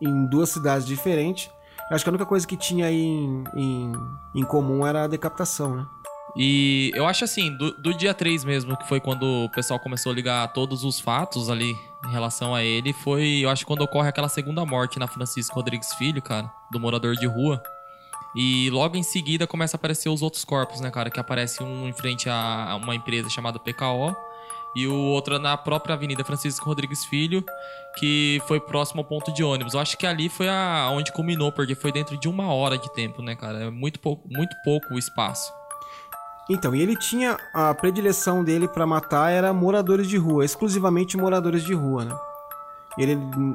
em duas cidades diferentes. Acho que a única coisa que tinha aí em, em, em comum era a decapitação, né? E eu acho assim, do, do, dia 3 mesmo, que foi quando o pessoal começou a ligar todos os fatos ali em relação a ele, foi, eu acho, quando ocorre aquela segunda morte na Francisco Rodrigues Filho, cara, do morador de rua. E logo em seguida começa a aparecer os outros corpos, né, cara? Que aparece um em frente a uma empresa chamada PKO e o outro na própria Avenida Francisco Rodrigues Filho, que foi próximo ao ponto de ônibus. Eu acho que ali foi a, onde culminou, porque foi dentro de uma hora de tempo, né, cara? É muito pouco, muito pouco o espaço. Então, e ele tinha a predileção dele para matar era moradores de rua, exclusivamente moradores de rua, né? Ele,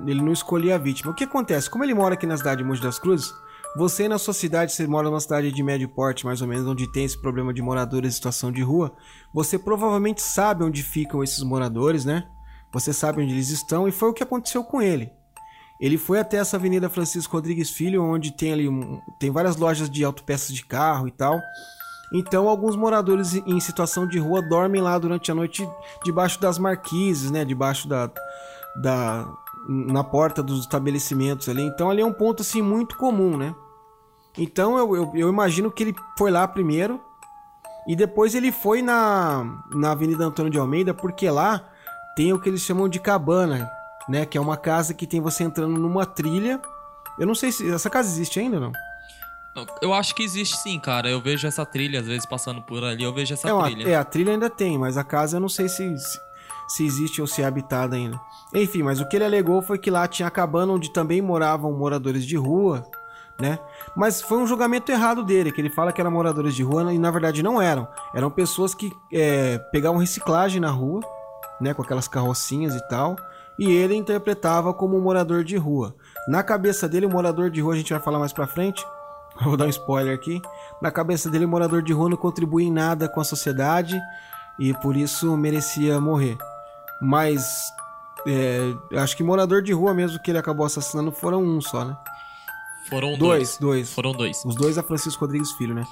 ele não escolhia a vítima. O que acontece? Como ele mora aqui na cidade de Mogi das Cruzes, você na sua cidade, você mora numa cidade de médio porte, mais ou menos, onde tem esse problema de moradores em situação de rua, você provavelmente sabe onde ficam esses moradores, né? Você sabe onde eles estão e foi o que aconteceu com ele. Ele foi até essa Avenida Francisco Rodrigues Filho, onde tem ali um, tem várias lojas de autopeças de carro e tal. Então, alguns moradores em situação de rua dormem lá durante a noite debaixo das marquises, né? Debaixo da, da na porta dos estabelecimentos ali. Então, ali é um ponto assim muito comum, né? Então eu, eu, eu, imagino que ele foi lá primeiro e depois ele foi na, na Avenida Antônio de Almeida, porque lá tem o que eles chamam de cabana, né? Que é uma casa que tem você entrando numa trilha. Eu não sei se essa casa existe ainda não. Eu acho que existe sim, cara. Eu vejo essa trilha, às vezes passando por ali, eu vejo essa é, uma, trilha. É, a trilha ainda tem, mas a casa eu não sei se, se, se existe ou se é habitada ainda. Enfim, mas o que ele alegou foi que lá tinha a cabana onde também moravam moradores de rua né? Mas foi um julgamento errado dele, que ele fala que eram moradores de rua e na verdade não eram. Eram pessoas que é, pegavam reciclagem na rua, né? Com aquelas carrocinhas e tal. E ele interpretava como um morador de rua. Na cabeça dele, o morador de rua, a gente vai falar mais pra frente. [LAUGHS] Vou dar um spoiler aqui. Na cabeça dele, o morador de rua não contribui em nada com a sociedade e por isso merecia morrer. Mas É, acho que morador de rua mesmo que ele acabou assassinando foram um só, né? Foram Dois, dois. dois. Foram dois. Os dois a Francisco Rodrigues Filho, né?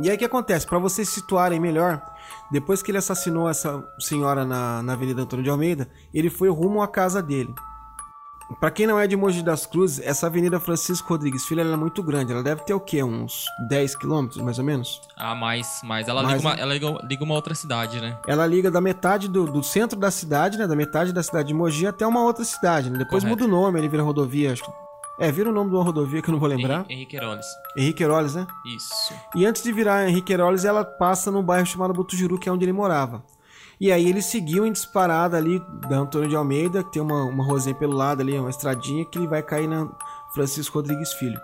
E aí o que acontece? Pra vocês se situarem melhor, depois que ele assassinou essa senhora na, na Avenida Antônio de Almeida, ele foi rumo à casa dele. Pra quem não é de Mogi das Cruzes, essa Avenida Francisco Rodrigues Filho ela é muito grande. Ela deve ter o quê? Uns 10 quilômetros, mais ou menos? Ah, mais, mais. Ela, Mais liga, uma, um. ela liga, liga uma outra cidade, né? Ela liga da metade do, do centro da cidade, né? Da metade da cidade de Mogi até uma outra cidade, né? Depois Correto. muda o nome, ele vira rodovia, acho que... É, vira o nome de uma rodovia que eu não vou lembrar. Henrique, Heroles. Henrique Heroles, né? Isso. E antes de virar Henrique Heroles, ela passa num bairro chamado Butujuru, que é onde ele morava. E aí ele seguiu em disparada ali da Antônio de Almeida, que tem uma, uma rosinha pelo lado ali, uma estradinha, que ele vai cair na Francisco Rodrigues Filho.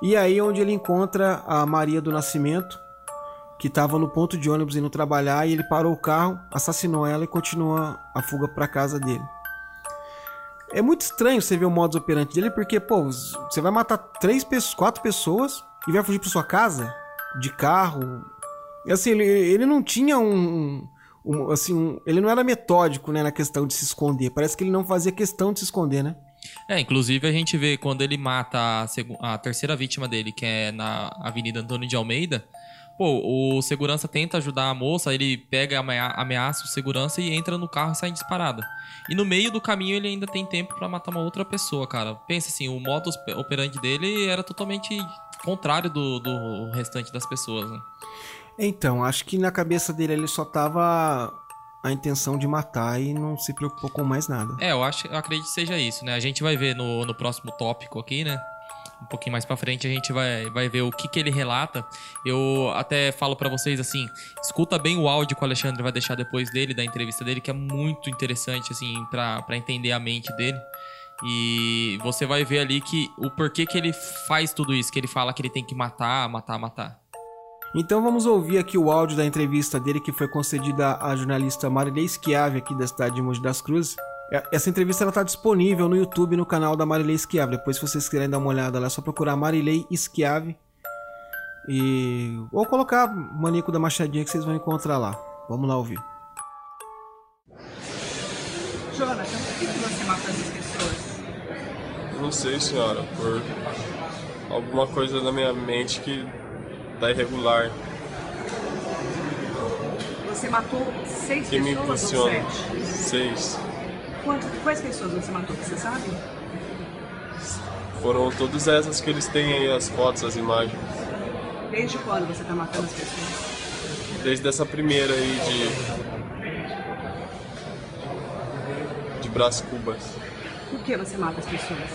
E aí onde ele encontra a Maria do Nascimento, que estava no ponto de ônibus indo trabalhar, e ele parou o carro, assassinou ela e continua a fuga para casa dele. É muito estranho você ver o modus operandi dele, porque, pô, você vai matar três pessoas, quatro pessoas e vai fugir pra sua casa? De carro? E assim, ele, ele não tinha um. um- assim, um- ele não era metódico, né, na questão de se esconder. Parece que ele não fazia questão de se esconder, né? É, inclusive a gente vê quando ele mata a, a terceira vítima dele, que é na Avenida Antônio de Almeida. Pô, o segurança tenta ajudar a moça, ele pega, amea- ameaça o segurança e entra no carro e sai disparada. E no meio do caminho ele ainda tem tempo pra matar uma outra pessoa, cara. Pensa assim, o modus operandi dele era totalmente contrário do, do restante das pessoas, né? Então, acho que na cabeça dele ele só tava a intenção de matar e não se preocupou com mais nada. É, eu acho, eu acredito que seja isso, né? A gente vai ver no, no próximo tópico aqui, né? Um pouquinho mais pra frente a gente vai, vai ver o que, que ele relata. Eu até falo pra vocês assim, escuta bem o áudio que o Alexandre vai deixar depois dele, da entrevista dele, que é muito interessante, assim, pra entender a mente dele. E você vai ver ali que o porquê que ele faz tudo isso, que ele fala que ele tem que matar, matar, matar. Então vamos ouvir aqui o áudio da entrevista dele que foi concedida à jornalista Marilei Schiave aqui da cidade de Mogi das Cruzes. É- Essa entrevista ela tá disponível no YouTube no canal da Marilei Schiave. Depois se vocês quiserem dar uma olhada lá, é só procurar Marilei Schiave e ou colocar Maníaco da Machadinha que vocês vão encontrar lá. Vamos lá ouvir. Jonathan, por que, você mata essas pessoas? Não sei, senhora, por alguma coisa na minha mente que tá irregular, Você matou seis que me pessoas impulsiona. ou sete? Seis. Quantas, quais pessoas você matou, você sabe? Foram todas essas que eles têm aí, as fotos, as imagens. Desde quando você está matando as pessoas? Desde essa primeira aí de. de Brás Cubas. Por que você mata as pessoas?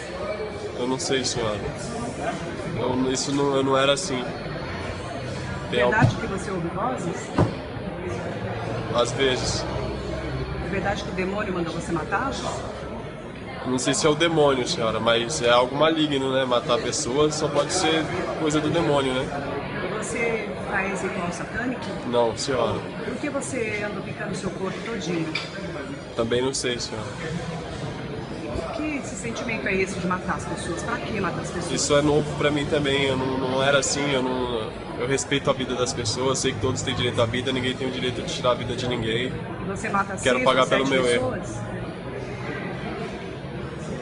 Eu não sei, senhora. Eu, isso não, eu não era assim. Tem verdade que você ouve vozes? às vezes. É verdade que o demônio mandou você matá-los? Não sei se é o demônio, senhora, mas é algo maligno, né? Matar pessoas só pode ser coisa do demônio, né? Você faz ritual satânico? Não, senhora. Por que você anda picando seu corpo todinho? Também não sei, senhora. Que esse sentimento é esse de matar as pessoas? Pra que matar as pessoas? Isso é novo pra mim também. Eu não, não era assim. Eu não. Eu respeito a vida das pessoas. Sei que todos têm direito à vida. Ninguém tem o direito de tirar a vida de ninguém. Você mata Quero seis pagar pelo meu erro. pessoas?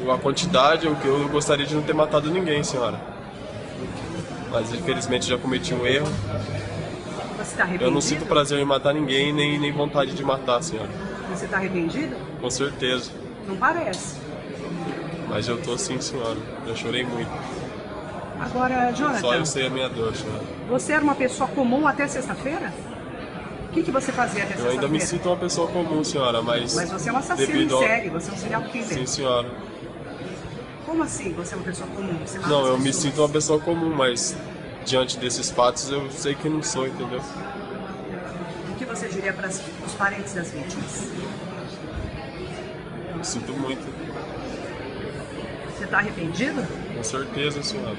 A quantidade, o que eu gostaria de não ter matado ninguém, senhora. Mas infelizmente já cometi um erro. Você está arrependido? Eu não sinto prazer em matar ninguém, nem, nem vontade de matar, senhora. Você está arrependido? Com certeza. Não parece. Mas eu tô sim, senhora. Eu chorei muito. Agora, Só Jonathan, eu sei a minha dor, senhora. você era uma pessoa comum até sexta-feira? O que, que você fazia até Eu ainda me sinto uma pessoa comum, senhora, mas. Mas você é um assassino em série, você é um serial killer. Sim, senhora. Como assim você é uma pessoa comum? Não, eu me pessoas? sinto uma pessoa comum, mas diante desses fatos eu sei que não sou, entendeu? O que você diria para os parentes das vítimas? Me sinto muito. Você está arrependido? Com certeza, senhora.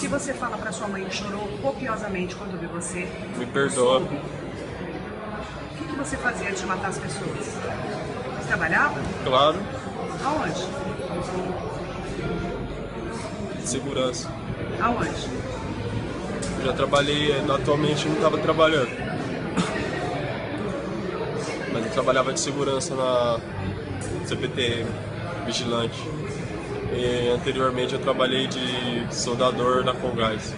Que você fala para sua mãe que chorou copiosamente quando viu você? Me perdoa. O que, que você fazia antes de matar as pessoas? Você trabalhava? Claro, Aonde? segurança. Aonde? Eu já trabalhei, atualmente não estava trabalhando. Mas eu trabalhava de segurança na CPTM, vigilante. E anteriormente eu trabalhei de soldador na Congás.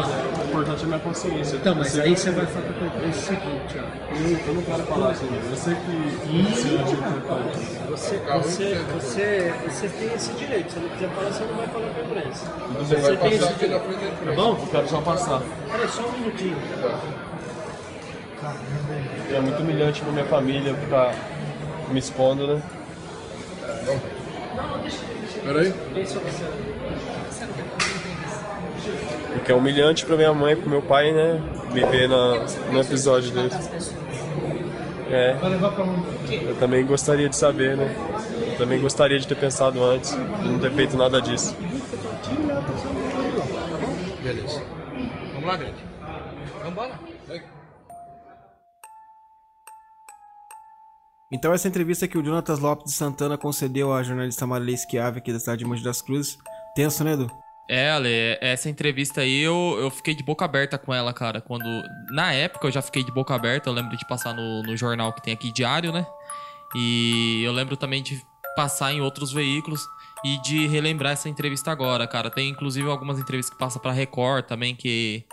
O importante é a minha consciência. Então, mas aí você vai falar com o seguinte, ó. Eu, eu não quero falar assim, eu sei que se eu tive importante. Você, você, você, você tem esse direito. Se não quiser falar, você não vai falar com a imprensa. Você Você tem esse direito. Tá bom? Eu quero só passar. Peraí, só um minutinho. É muito humilhante pra minha família ficar me expondo, né? Peraí. Porque é humilhante pra minha mãe e pro meu pai, né? Me ver na, no episódio dele. É. Eu também gostaria de saber, né? Eu também gostaria de ter pensado antes e não ter feito nada disso. Beleza. Vamos lá, grande. Então essa entrevista que o Jonatas Lopes de Santana concedeu à jornalista Marilei Schiave aqui da cidade de Monte das Cruzes. Tenso, né, Edu? É, Ale, essa entrevista aí eu, eu fiquei de boca aberta com ela, cara. Quando. Na época eu já fiquei de boca aberta, eu lembro de passar no, no jornal que tem aqui diário, né? E eu lembro também de passar em outros veículos e de relembrar essa entrevista agora, cara. Tem inclusive algumas entrevistas que passa pra Record também, que,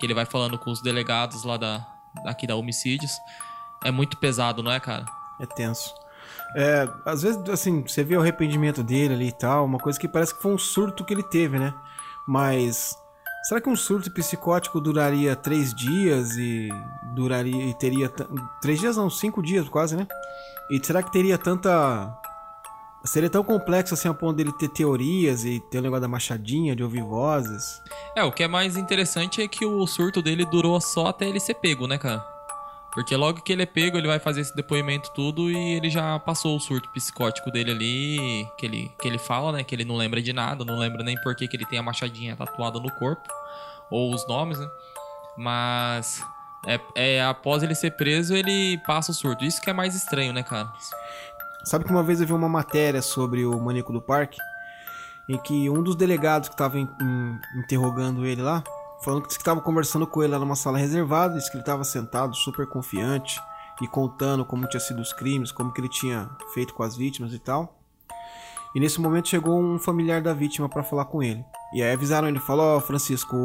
que ele vai falando com os delegados lá da, aqui da Homicídios. É muito pesado, não é, cara? É tenso. É, às vezes, assim, você vê o arrependimento dele ali e tal, uma coisa que parece que foi um surto que ele teve, né? Mas será que um surto psicótico duraria três dias e duraria e teria três dias não, cinco dias quase, né? E será que teria tanta seria tão complexo assim a ponto dele ter teorias e ter o negócio da machadinha de ouvir vozes? É, o que é mais interessante é que o surto dele durou só até ele ser pego, né, cara? Porque logo que ele é pego, ele vai fazer esse depoimento tudo e ele já passou o surto psicótico dele ali, que ele, que ele fala, né? Que ele não lembra de nada, não lembra nem por que ele tem a machadinha tatuada no corpo, ou os nomes, né? Mas é, é, após ele ser preso, ele passa o surto. Isso que é mais estranho, né, cara? Sabe que uma vez eu vi uma matéria sobre o maníaco do parque, em que um dos delegados que estava interrogando ele lá, falando que estava conversando com ele lá numa sala reservada, disse que ele estava sentado super confiante e contando como tinha sido os crimes, como que ele tinha feito com as vítimas e tal. E nesse momento chegou um familiar da vítima para falar com ele. E aí avisaram ele, falou, ó, Francisco,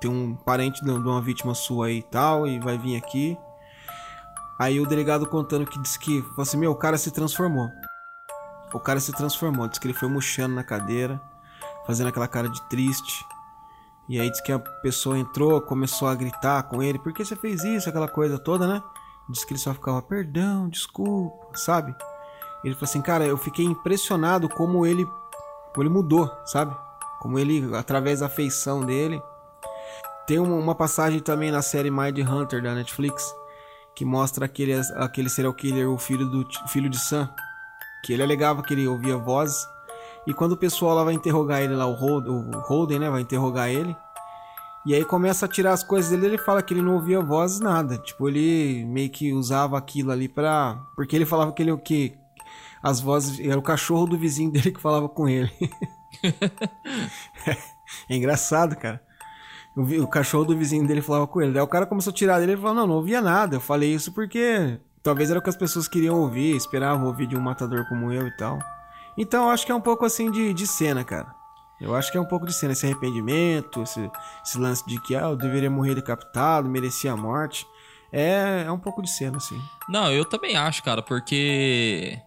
tem um parente de uma vítima sua aí e tal, e vai vir aqui. Aí o delegado contando que disse que, falou assim, meu, o cara se transformou. O cara se transformou, disse que ele foi murchando na cadeira, fazendo aquela cara de triste. E aí disse que a pessoa entrou, começou a gritar com ele, por que você fez isso? Aquela coisa toda, né? Disse que ele só ficava, perdão, desculpa, sabe? Ele falou assim, cara, eu fiquei impressionado como ele, como ele mudou, sabe? Como ele, através da feição dele. Tem uma, uma passagem também na série Mind Hunter da Netflix, que mostra aquele, aquele serial killer, o filho, do, filho de Sam, que ele alegava que ele ouvia vozes. E quando o pessoal lá vai interrogar ele lá, o Holden, o né, vai interrogar ele. E aí começa a tirar as coisas dele, ele fala que ele não ouvia vozes nada. Tipo, ele meio que usava aquilo ali pra... Porque ele falava que ele que as vozes era o cachorro do vizinho dele que falava com ele. [LAUGHS] é engraçado, cara. O, vi- o cachorro do vizinho dele falava com ele. Daí o cara começou a tirar dele e falou: Não, não ouvia nada. Eu falei isso porque talvez era o que as pessoas queriam ouvir, esperavam ouvir de um matador como eu e tal. Então eu acho que é um pouco assim de, de cena, cara. Eu acho que é um pouco de cena, esse arrependimento, esse, esse lance de que ah, eu deveria morrer decapitado, merecia a morte. É, é um pouco de cena, assim. Não, eu também acho, cara, porque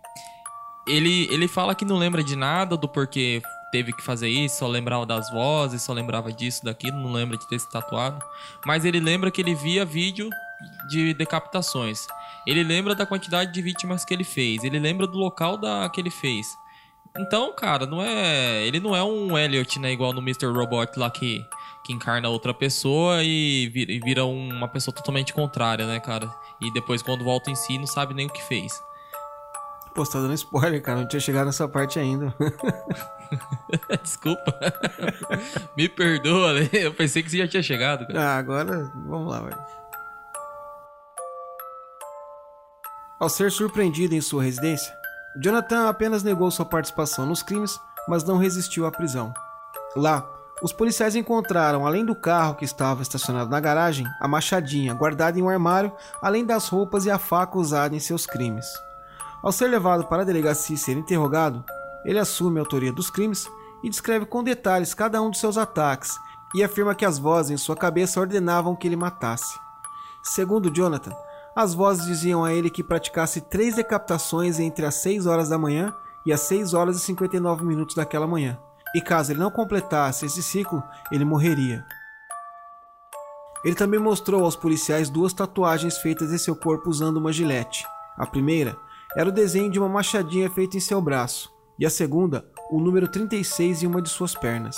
ele, ele fala que não lembra de nada do porquê teve que fazer isso, só lembrava das vozes, só lembrava disso, daquilo, não lembra de ter se tatuado. Mas ele lembra que ele via vídeo de decapitações. Ele lembra da quantidade de vítimas que ele fez. Ele lembra do local da, que ele fez. Então, cara, não é. Ele não é um Elliot, né? Igual no Mr. Robot lá que, que encarna outra pessoa e vira, e vira uma pessoa totalmente contrária, né, cara? E depois, quando volta em si, não sabe nem o que fez. Pô, você tá dando spoiler, cara. Não tinha chegado nessa parte ainda. [LAUGHS] Desculpa. [LAUGHS] Me perdoa, né? Eu pensei que você já tinha chegado, cara. ah, agora vamos lá, vai. Ao ser surpreendido em sua residência, Jonathan apenas negou sua participação nos crimes, mas não resistiu à prisão. Lá, Os policiais encontraram, além do carro que estava estacionado na garagem, a machadinha guardada em um armário, além das roupas e a faca usada em seus crimes. Ao ser levado para a delegacia e ser interrogado, ele assume a autoria dos crimes e descreve com detalhes cada um dos seus ataques e afirma que as vozes em sua cabeça ordenavam que ele matasse. Segundo Jonathan, as vozes diziam a ele que praticasse três decapitações entre as 6 horas da manhã e as 6 horas e 59 minutos daquela manhã, e caso ele não completasse esse ciclo, ele morreria. Ele também mostrou aos policiais duas tatuagens feitas em seu corpo usando uma gilete. A primeira era o desenho de uma machadinha feita em seu braço, e a segunda, o número 36 em uma de suas pernas.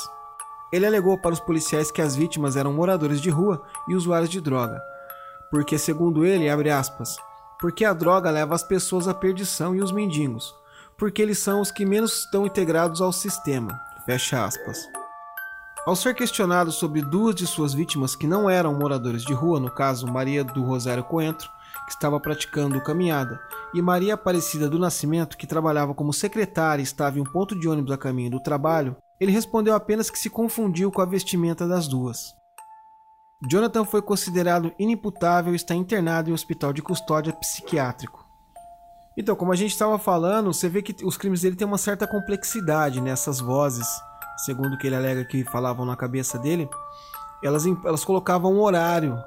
Ele alegou para os policiais que as vítimas eram moradores de rua e usuários de droga, porque, segundo ele, abre aspas, porque a droga leva as pessoas à perdição e os mendigos, porque eles são os que menos estão integrados ao sistema, fecha aspas. Ao ser questionado sobre duas de suas vítimas que não eram moradores de rua, no caso Maria do Rosário Coentro, que estava praticando caminhada, e Maria Aparecida do Nascimento, que trabalhava como secretária e estava em um ponto de ônibus a caminho do trabalho, ele respondeu apenas que se confundiu com a vestimenta das duas. Jonathan foi considerado inimputável e está internado em um hospital de custódia psiquiátrico. Então, como a gente estava falando, você vê que os crimes dele têm uma certa complexidade nessas vozes, segundo o que ele alega que falavam na cabeça dele, elas, elas colocavam um horário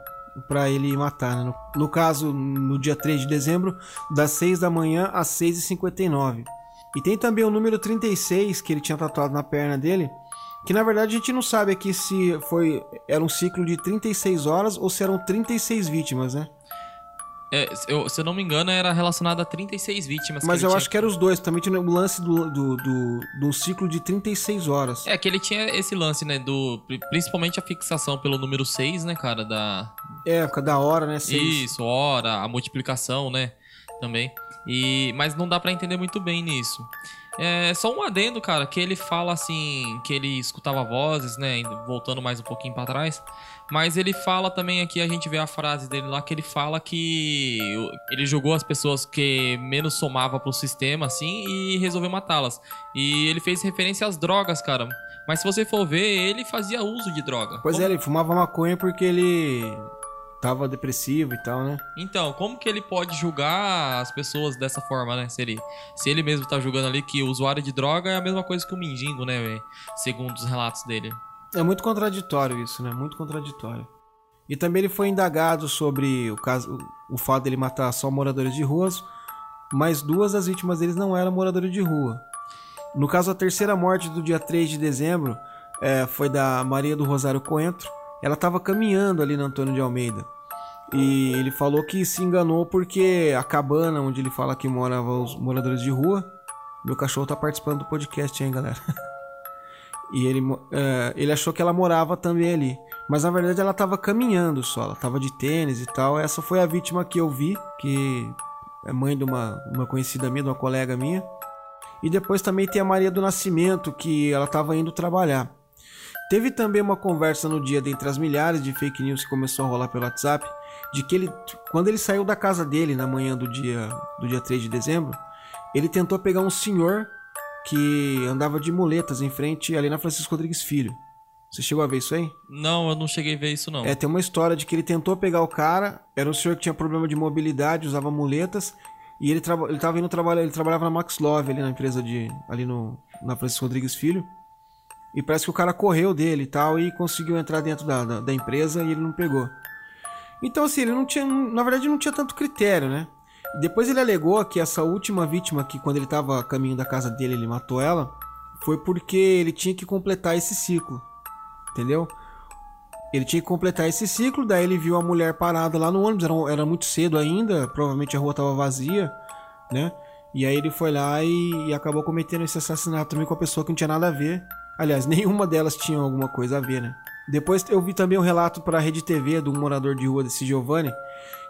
para ele matar. Né? No, no, caso, no dia 3 de dezembro, das 6 da manhã às 6h59. E tem também o número 36 que ele tinha tatuado na perna dele, que na verdade a gente não sabe aqui se foi era um ciclo de 36 horas ou se eram 36 vítimas, né? É, eu, se eu não me engano, era relacionado a 36 vítimas. Mas eu tinha... acho que era os dois. Também tinha o lance do, do, do, do ciclo de 36 horas. É, que ele tinha esse lance, né? Do, principalmente a fixação pelo número 6, né, cara? Da... É, época da hora, né? 6. Isso, hora, a multiplicação, né? Também. E, mas não dá para entender muito bem nisso. É só um adendo, cara, que ele fala assim, que ele escutava vozes, né, voltando mais um pouquinho para trás. Mas ele fala também aqui, a gente vê a frase dele lá, que ele fala que ele jogou as pessoas que menos somava pro sistema, assim, e resolveu matá-las. E ele fez referência às drogas, cara. Mas se você for ver, ele fazia uso de droga. Pois Como... é, ele fumava maconha porque ele tava depressivo e tal, né? Então, como que ele pode julgar as pessoas dessa forma, né? Se ele, se ele mesmo tá julgando ali que o usuário de droga é a mesma coisa que o mendigo, né, véio? segundo os relatos dele. É muito contraditório isso, né? Muito contraditório. E também ele foi indagado sobre o caso, o fato dele matar só moradores de ruas, mas duas das vítimas deles não eram moradores de rua. No caso, a terceira morte do dia 3 de dezembro é, foi da Maria do Rosário Coentro. Ela estava caminhando ali no Antônio de Almeida. E ele falou que se enganou porque a cabana onde ele fala que moravam os moradores de rua. Meu cachorro tá participando do podcast, hein, galera? [LAUGHS] e ele, é, ele achou que ela morava também ali. Mas na verdade ela tava caminhando só, ela tava de tênis e tal. Essa foi a vítima que eu vi, que é mãe de uma, uma conhecida minha, de uma colega minha. E depois também tem a Maria do Nascimento, que ela tava indo trabalhar. Teve também uma conversa no dia dentre as milhares de fake news que começou a rolar pelo WhatsApp de que ele, quando ele saiu da casa dele na manhã do dia, do dia 3 de dezembro, ele tentou pegar um senhor que andava de muletas em frente ali na Francisco Rodrigues Filho. Você chegou a ver isso aí? Não, eu não cheguei a ver isso não. É, tem uma história de que ele tentou pegar o cara, era um senhor que tinha problema de mobilidade, usava muletas, e ele, traba, ele tava indo trabalhar, ele trabalhava na Max Love ali na empresa de ali no na Francisco Rodrigues Filho. E parece que o cara correu dele e tal e conseguiu entrar dentro da, da, da empresa e ele não pegou. Então, assim, ele não tinha. Na verdade, não tinha tanto critério, né? Depois ele alegou que essa última vítima, que quando ele estava a caminho da casa dele, ele matou ela, foi porque ele tinha que completar esse ciclo. Entendeu? Ele tinha que completar esse ciclo, daí ele viu a mulher parada lá no ônibus, era, era muito cedo ainda, provavelmente a rua estava vazia, né? E aí ele foi lá e, e, acabou cometendo esse assassinato também com a pessoa que não tinha nada a ver. Aliás, [LAUGHS] nenhuma delas tinha alguma coisa a ver, né? Depois eu vi também um relato para a Rede TV do morador de rua desse Giovanni,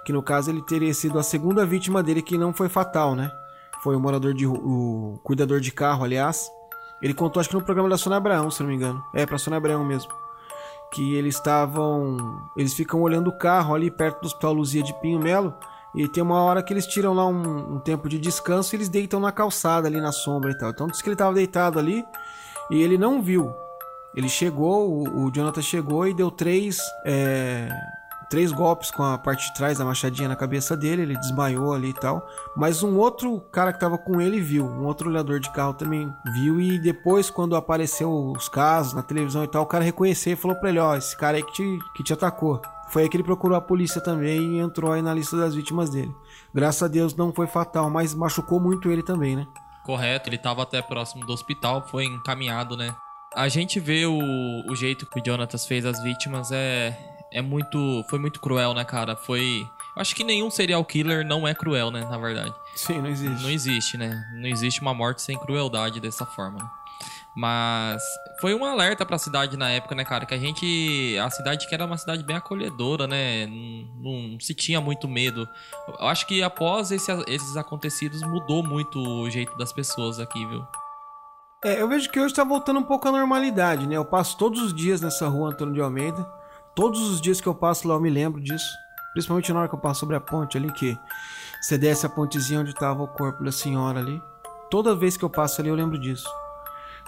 que no caso ele teria sido a segunda vítima dele que não foi fatal, né? Foi o morador de o cuidador de carro, aliás. Ele contou acho que no programa da Sônia Abraão, se não me engano. É, pra Sônia Abraão mesmo. Que eles estavam. Eles ficam olhando o carro ali perto do Hospital Luzia de Pinho Melo. E tem uma hora que eles tiram lá um, um tempo de descanso e eles deitam na calçada ali na sombra e tal. Então disse que ele estava deitado ali e ele não viu Ele chegou, o, o Jonathan chegou e deu três, é, três golpes com a parte de trás da machadinha na cabeça dele, ele desmaiou ali e tal. Mas um outro cara que tava com ele viu, um outro olhador de carro também viu e depois quando apareceu os casos na televisão e tal, o cara reconheceu e falou pra ele, ó, esse cara aí que te, que te atacou. Foi aí que ele procurou a polícia também e entrou aí na lista das vítimas dele. Graças a Deus não foi fatal, mas machucou muito ele também, né? Correto, ele tava até próximo do hospital, foi encaminhado, né? A gente vê o, o jeito que o Jonatas fez as vítimas é, é muito. Foi muito cruel, né, cara? Foi. Acho que nenhum serial killer não é cruel, né? Na verdade. Sim, não existe. Não existe, né? Não existe uma morte sem crueldade dessa forma. Né? Mas foi um alerta pra cidade na época, né, cara? Que a gente. A cidade que era uma cidade bem acolhedora, né? Não, não se tinha muito medo. Eu acho que após esse, esses acontecidos mudou muito o jeito das pessoas aqui, viu? É, eu vejo que hoje tá voltando um pouco à normalidade, né? Eu passo todos os dias nessa rua Antônio de Almeida. Todos os dias que eu passo lá eu me lembro disso. Principalmente na hora que eu passo sobre a ponte ali, que você desce a pontezinha onde tava o corpo da senhora ali. Toda vez que eu passo ali eu lembro disso.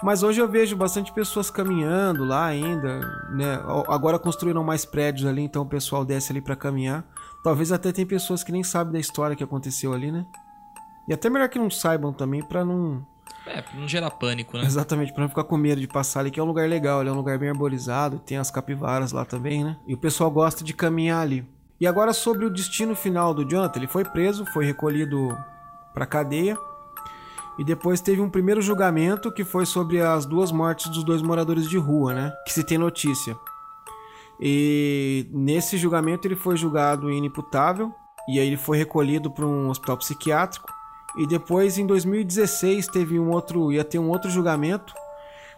Mas hoje eu vejo bastante pessoas caminhando lá ainda, né? Agora construíram mais prédios ali, então o pessoal desce ali para caminhar. Talvez até tem pessoas que nem sabem da história que aconteceu ali, né? E até melhor que não saibam também para não é, pra não gerar pânico, né? Exatamente, pra não ficar com medo de passar ali, que é um lugar legal, é um lugar bem arborizado, tem as capivaras lá também, né? E o pessoal gosta de caminhar ali. E agora sobre o destino final do Jonathan, ele foi preso, foi recolhido pra cadeia e depois teve um primeiro julgamento que foi sobre as duas mortes dos dois moradores de rua, né? Que se tem notícia. E nesse julgamento ele foi julgado inimputável e aí ele foi recolhido para um hospital psiquiátrico. E depois em 2016 teve um outro, ia ter um outro julgamento,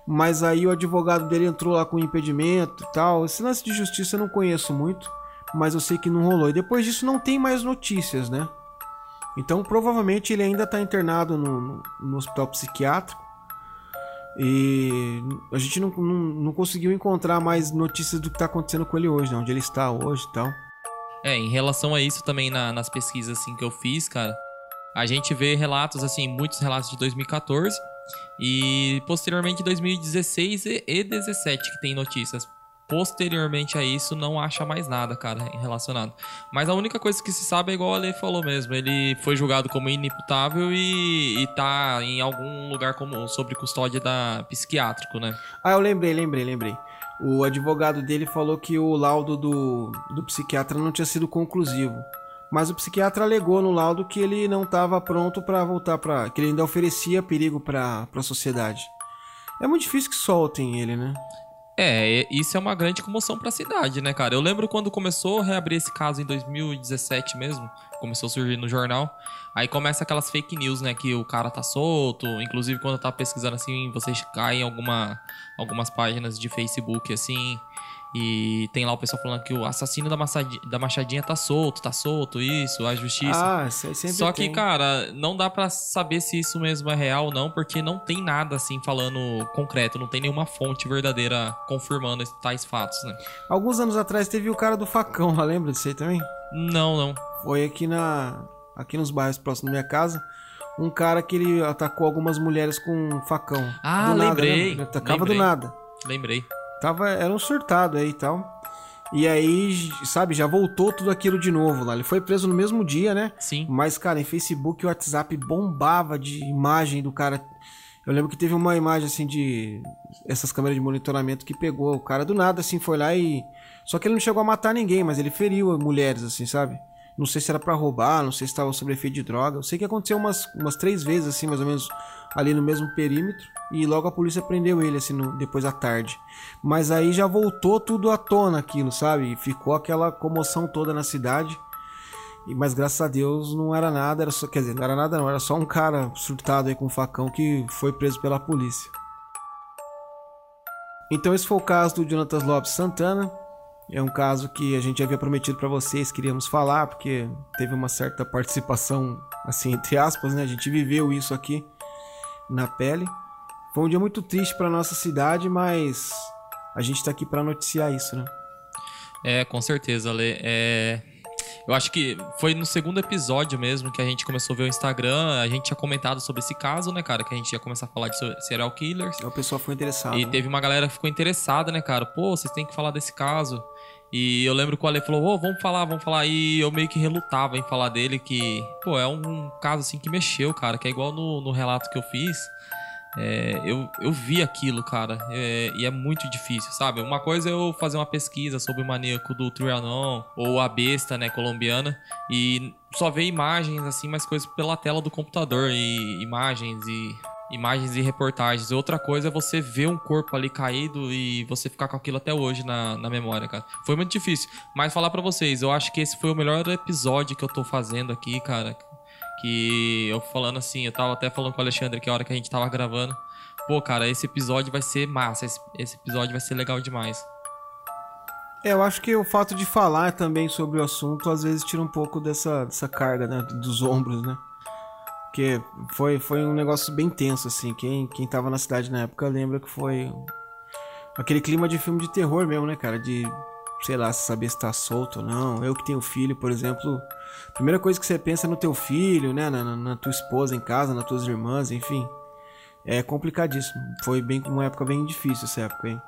mas aí o advogado dele entrou lá com impedimento e tal. Esse lance de justiça eu não conheço muito, mas eu sei que não rolou. E depois disso não tem mais notícias, né? Então provavelmente ele ainda está internado no, no, no, hospital psiquiátrico. E a gente não, não, não, conseguiu encontrar mais notícias do que está acontecendo com ele hoje, né? onde ele está hoje e tal. É, em relação a isso também na, nas pesquisas assim, que eu fiz, cara, a gente vê relatos, assim, muitos relatos de 2014 e posteriormente 2016 e, e 17 que tem notícias posteriormente a isso não acha mais nada, cara, relacionado. Mas a única coisa que se sabe é igual a Lei falou mesmo, ele foi julgado como inimputável e, e tá em algum lugar como sobre custódia da psiquiátrico, né? Ah, eu lembrei, lembrei, lembrei. O advogado dele falou que o laudo do, do psiquiatra não tinha sido conclusivo. Mas o psiquiatra alegou no laudo que ele não estava pronto para voltar para, que ele ainda oferecia perigo para a sociedade. É muito difícil que soltem ele, né? É, isso é uma grande comoção para a cidade, né, cara? Eu lembro quando começou a reabrir esse caso em 2017 mesmo, começou a surgir no jornal. Aí começa aquelas fake news, né, que o cara tá solto. Inclusive quando eu tava pesquisando assim, vocês caem em alguma, algumas páginas de Facebook assim, e tem lá o pessoal falando que o assassino da, machadinha, da machadinha tá solto, tá solto, isso, a justiça. Ah, sempre Só que, tem. cara, não dá para saber se isso mesmo é real ou não, porque não tem nada assim falando concreto, não tem nenhuma fonte verdadeira confirmando tais fatos, né? Alguns anos atrás teve o cara do facão, lembra disso aí também? Não, não. Foi aqui na aqui nos bairros próximos da minha casa. Um cara que ele atacou algumas mulheres com um facão. Ah, do lembrei. Nada, né? Ele atacava lembrei. do nada. Lembrei. Tava, era um surtado aí e tal. E aí, sabe, já voltou tudo aquilo de novo lá. Ele foi preso no mesmo dia, né? Sim. Mas, cara, em Facebook e WhatsApp bombava de imagem do cara. Eu lembro que teve uma imagem assim de. Essas câmeras de monitoramento que pegou o cara do nada, assim, foi lá e. Só que ele não chegou a matar ninguém, mas ele feriu mulheres, assim, sabe? Não sei se era para roubar, não sei se estava sob efeito de droga. Eu sei que aconteceu umas, umas três vezes, assim, mais ou menos, ali no mesmo perímetro. E logo a polícia prendeu ele, assim, no, depois à tarde. Mas aí já voltou tudo à tona aquilo, sabe? E ficou aquela comoção toda na cidade. E, mas graças a Deus não era nada, era só, quer dizer, não era nada não, era só um cara surtado aí com um facão que foi preso pela polícia. Então esse foi o caso do Jonathan Lopes Santana. É um caso que a gente havia prometido para vocês, queríamos falar, porque teve uma certa participação, assim, entre aspas, né? A gente viveu isso aqui na pele. Foi um dia muito triste para nossa cidade, mas a gente tá aqui para noticiar isso, né? É, com certeza, Lê. É... Eu acho que foi no segundo episódio mesmo que a gente começou a ver o Instagram. A gente tinha comentado sobre esse caso, né, cara? Que a gente ia começar a falar de serial killers. Aí o pessoal foi interessado. E né? teve uma galera que ficou interessada, né, cara? Pô, vocês têm que falar desse caso. E eu lembro que o Ale falou, ô, vamos falar, vamos falar. E eu meio que relutava em falar dele, que, pô, é um caso assim que mexeu, cara, que é igual no, no relato que eu fiz. É, eu, eu vi aquilo, cara, é, e é muito difícil, sabe? Uma coisa é eu fazer uma pesquisa sobre o maníaco do Trianon ou a besta, né, colombiana, e só ver imagens, assim, mais coisas pela tela do computador, e imagens e imagens e reportagens. Outra coisa é você ver um corpo ali caído e você ficar com aquilo até hoje na, na memória, cara. Foi muito difícil. Mas falar para vocês, eu acho que esse foi o melhor episódio que eu tô fazendo aqui, cara. Que eu falando assim, eu tava até falando com o Alexandre que a hora que a gente tava gravando. Pô, cara, esse episódio vai ser massa. Esse, esse episódio vai ser legal demais. É, eu acho que o fato de falar também sobre o assunto às vezes tira um pouco dessa, dessa carga, né? Dos ombros, né? Porque foi, foi um negócio bem tenso, assim. Quem, quem tava na cidade na época lembra que foi aquele clima de filme de terror mesmo, né, cara? De, sei lá, saber se tá solto ou não. Eu que tenho filho, por exemplo, primeira coisa que você pensa é no teu filho, né? Na, na tua esposa em casa, nas tuas irmãs, enfim. É complicadíssimo. Foi bem uma época bem difícil essa época, hein?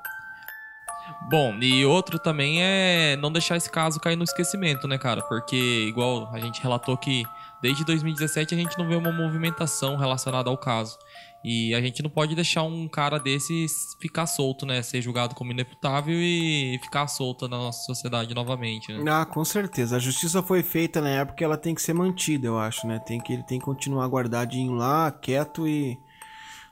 Bom, e outro também é não deixar esse caso cair no esquecimento, né, cara? Porque, igual a gente relatou que desde 2017 a gente não vê uma movimentação relacionada ao caso. E a gente não pode deixar um cara desse ficar solto, né? Ser julgado como ineputável e ficar solto na nossa sociedade novamente, né? Ah, com certeza. A justiça foi feita na época ela tem que ser mantida, eu acho, né? Tem que, ele tem que continuar guardadinho lá, quieto e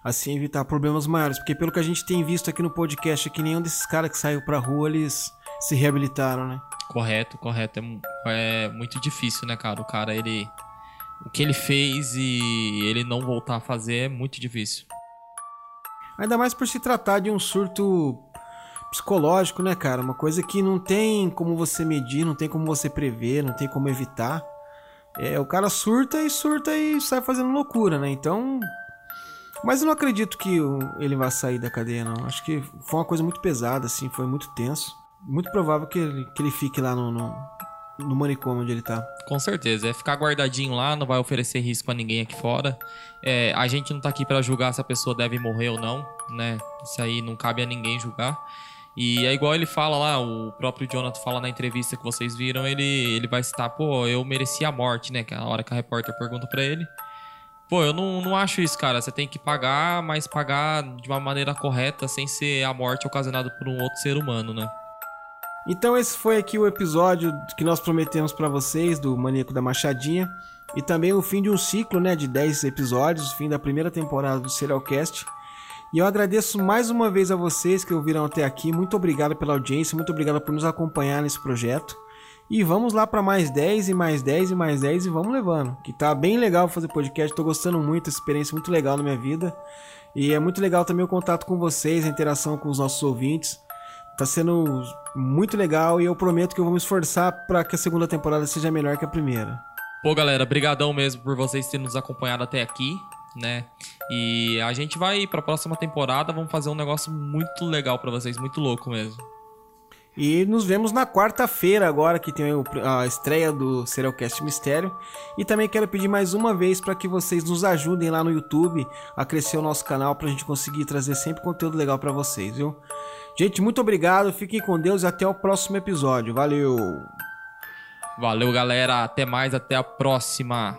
assim evitar problemas maiores. Porque pelo que a gente tem visto aqui no podcast, é que nenhum desses caras que saiu pra rua, eles se reabilitaram, né? Correto, correto. É, é muito difícil, né, cara? O cara, ele o que ele fez e ele não voltar a fazer é muito difícil. Ainda mais por se tratar de um surto psicológico, né, cara? Uma coisa que não tem como você medir, não tem como você prever, não tem como evitar. É, o cara surta e surta e sai fazendo loucura, né? Então. Mas eu não acredito que ele vá sair da cadeia, não. Acho que foi uma coisa muito pesada, assim, foi muito tenso. Muito provável que ele, que ele fique lá no, no, no manicômio onde ele tá. Com certeza, é ficar guardadinho lá, não vai oferecer risco a ninguém aqui fora. É, a gente não tá aqui para julgar se a pessoa deve morrer ou não, né? Isso aí não cabe a ninguém julgar. E é igual ele fala lá, o próprio Jonathan fala na entrevista que vocês viram, ele, ele vai citar, pô, eu mereci a morte, né? Que é a hora que a repórter pergunta para ele. Pô, eu não, não acho isso, cara. Você tem que pagar, mas pagar de uma maneira correta, sem ser a morte ocasionada por um outro ser humano, né? Então esse foi aqui o episódio que nós prometemos para vocês do Maníaco da Machadinha e também o fim de um ciclo, né, de 10 episódios, fim da primeira temporada do Serialcast. E eu agradeço mais uma vez a vocês que ouviram até aqui. Muito obrigado pela audiência, muito obrigado por nos acompanhar nesse projeto. E vamos lá para mais 10 e mais 10 e mais 10 e vamos levando. Que tá bem legal fazer podcast, tô gostando muito, experiência muito legal na minha vida. E é muito legal também o contato com vocês, a interação com os nossos ouvintes. Tá sendo muito legal e eu prometo que eu vou me esforçar para que a segunda temporada seja melhor que a primeira. Pô, galera, brigadão mesmo por vocês terem nos acompanhado até aqui, né? E a gente vai para a próxima temporada, vamos fazer um negócio muito legal para vocês, muito louco mesmo. E nos vemos na quarta-feira agora, que tem a estreia do Serialcast Mistério. E também quero pedir mais uma vez para que vocês nos ajudem lá no YouTube a crescer o nosso canal para a gente conseguir trazer sempre conteúdo legal para vocês, viu? Gente, muito obrigado, fiquem com Deus e até o próximo episódio. Valeu! Valeu, galera. Até mais, até a próxima.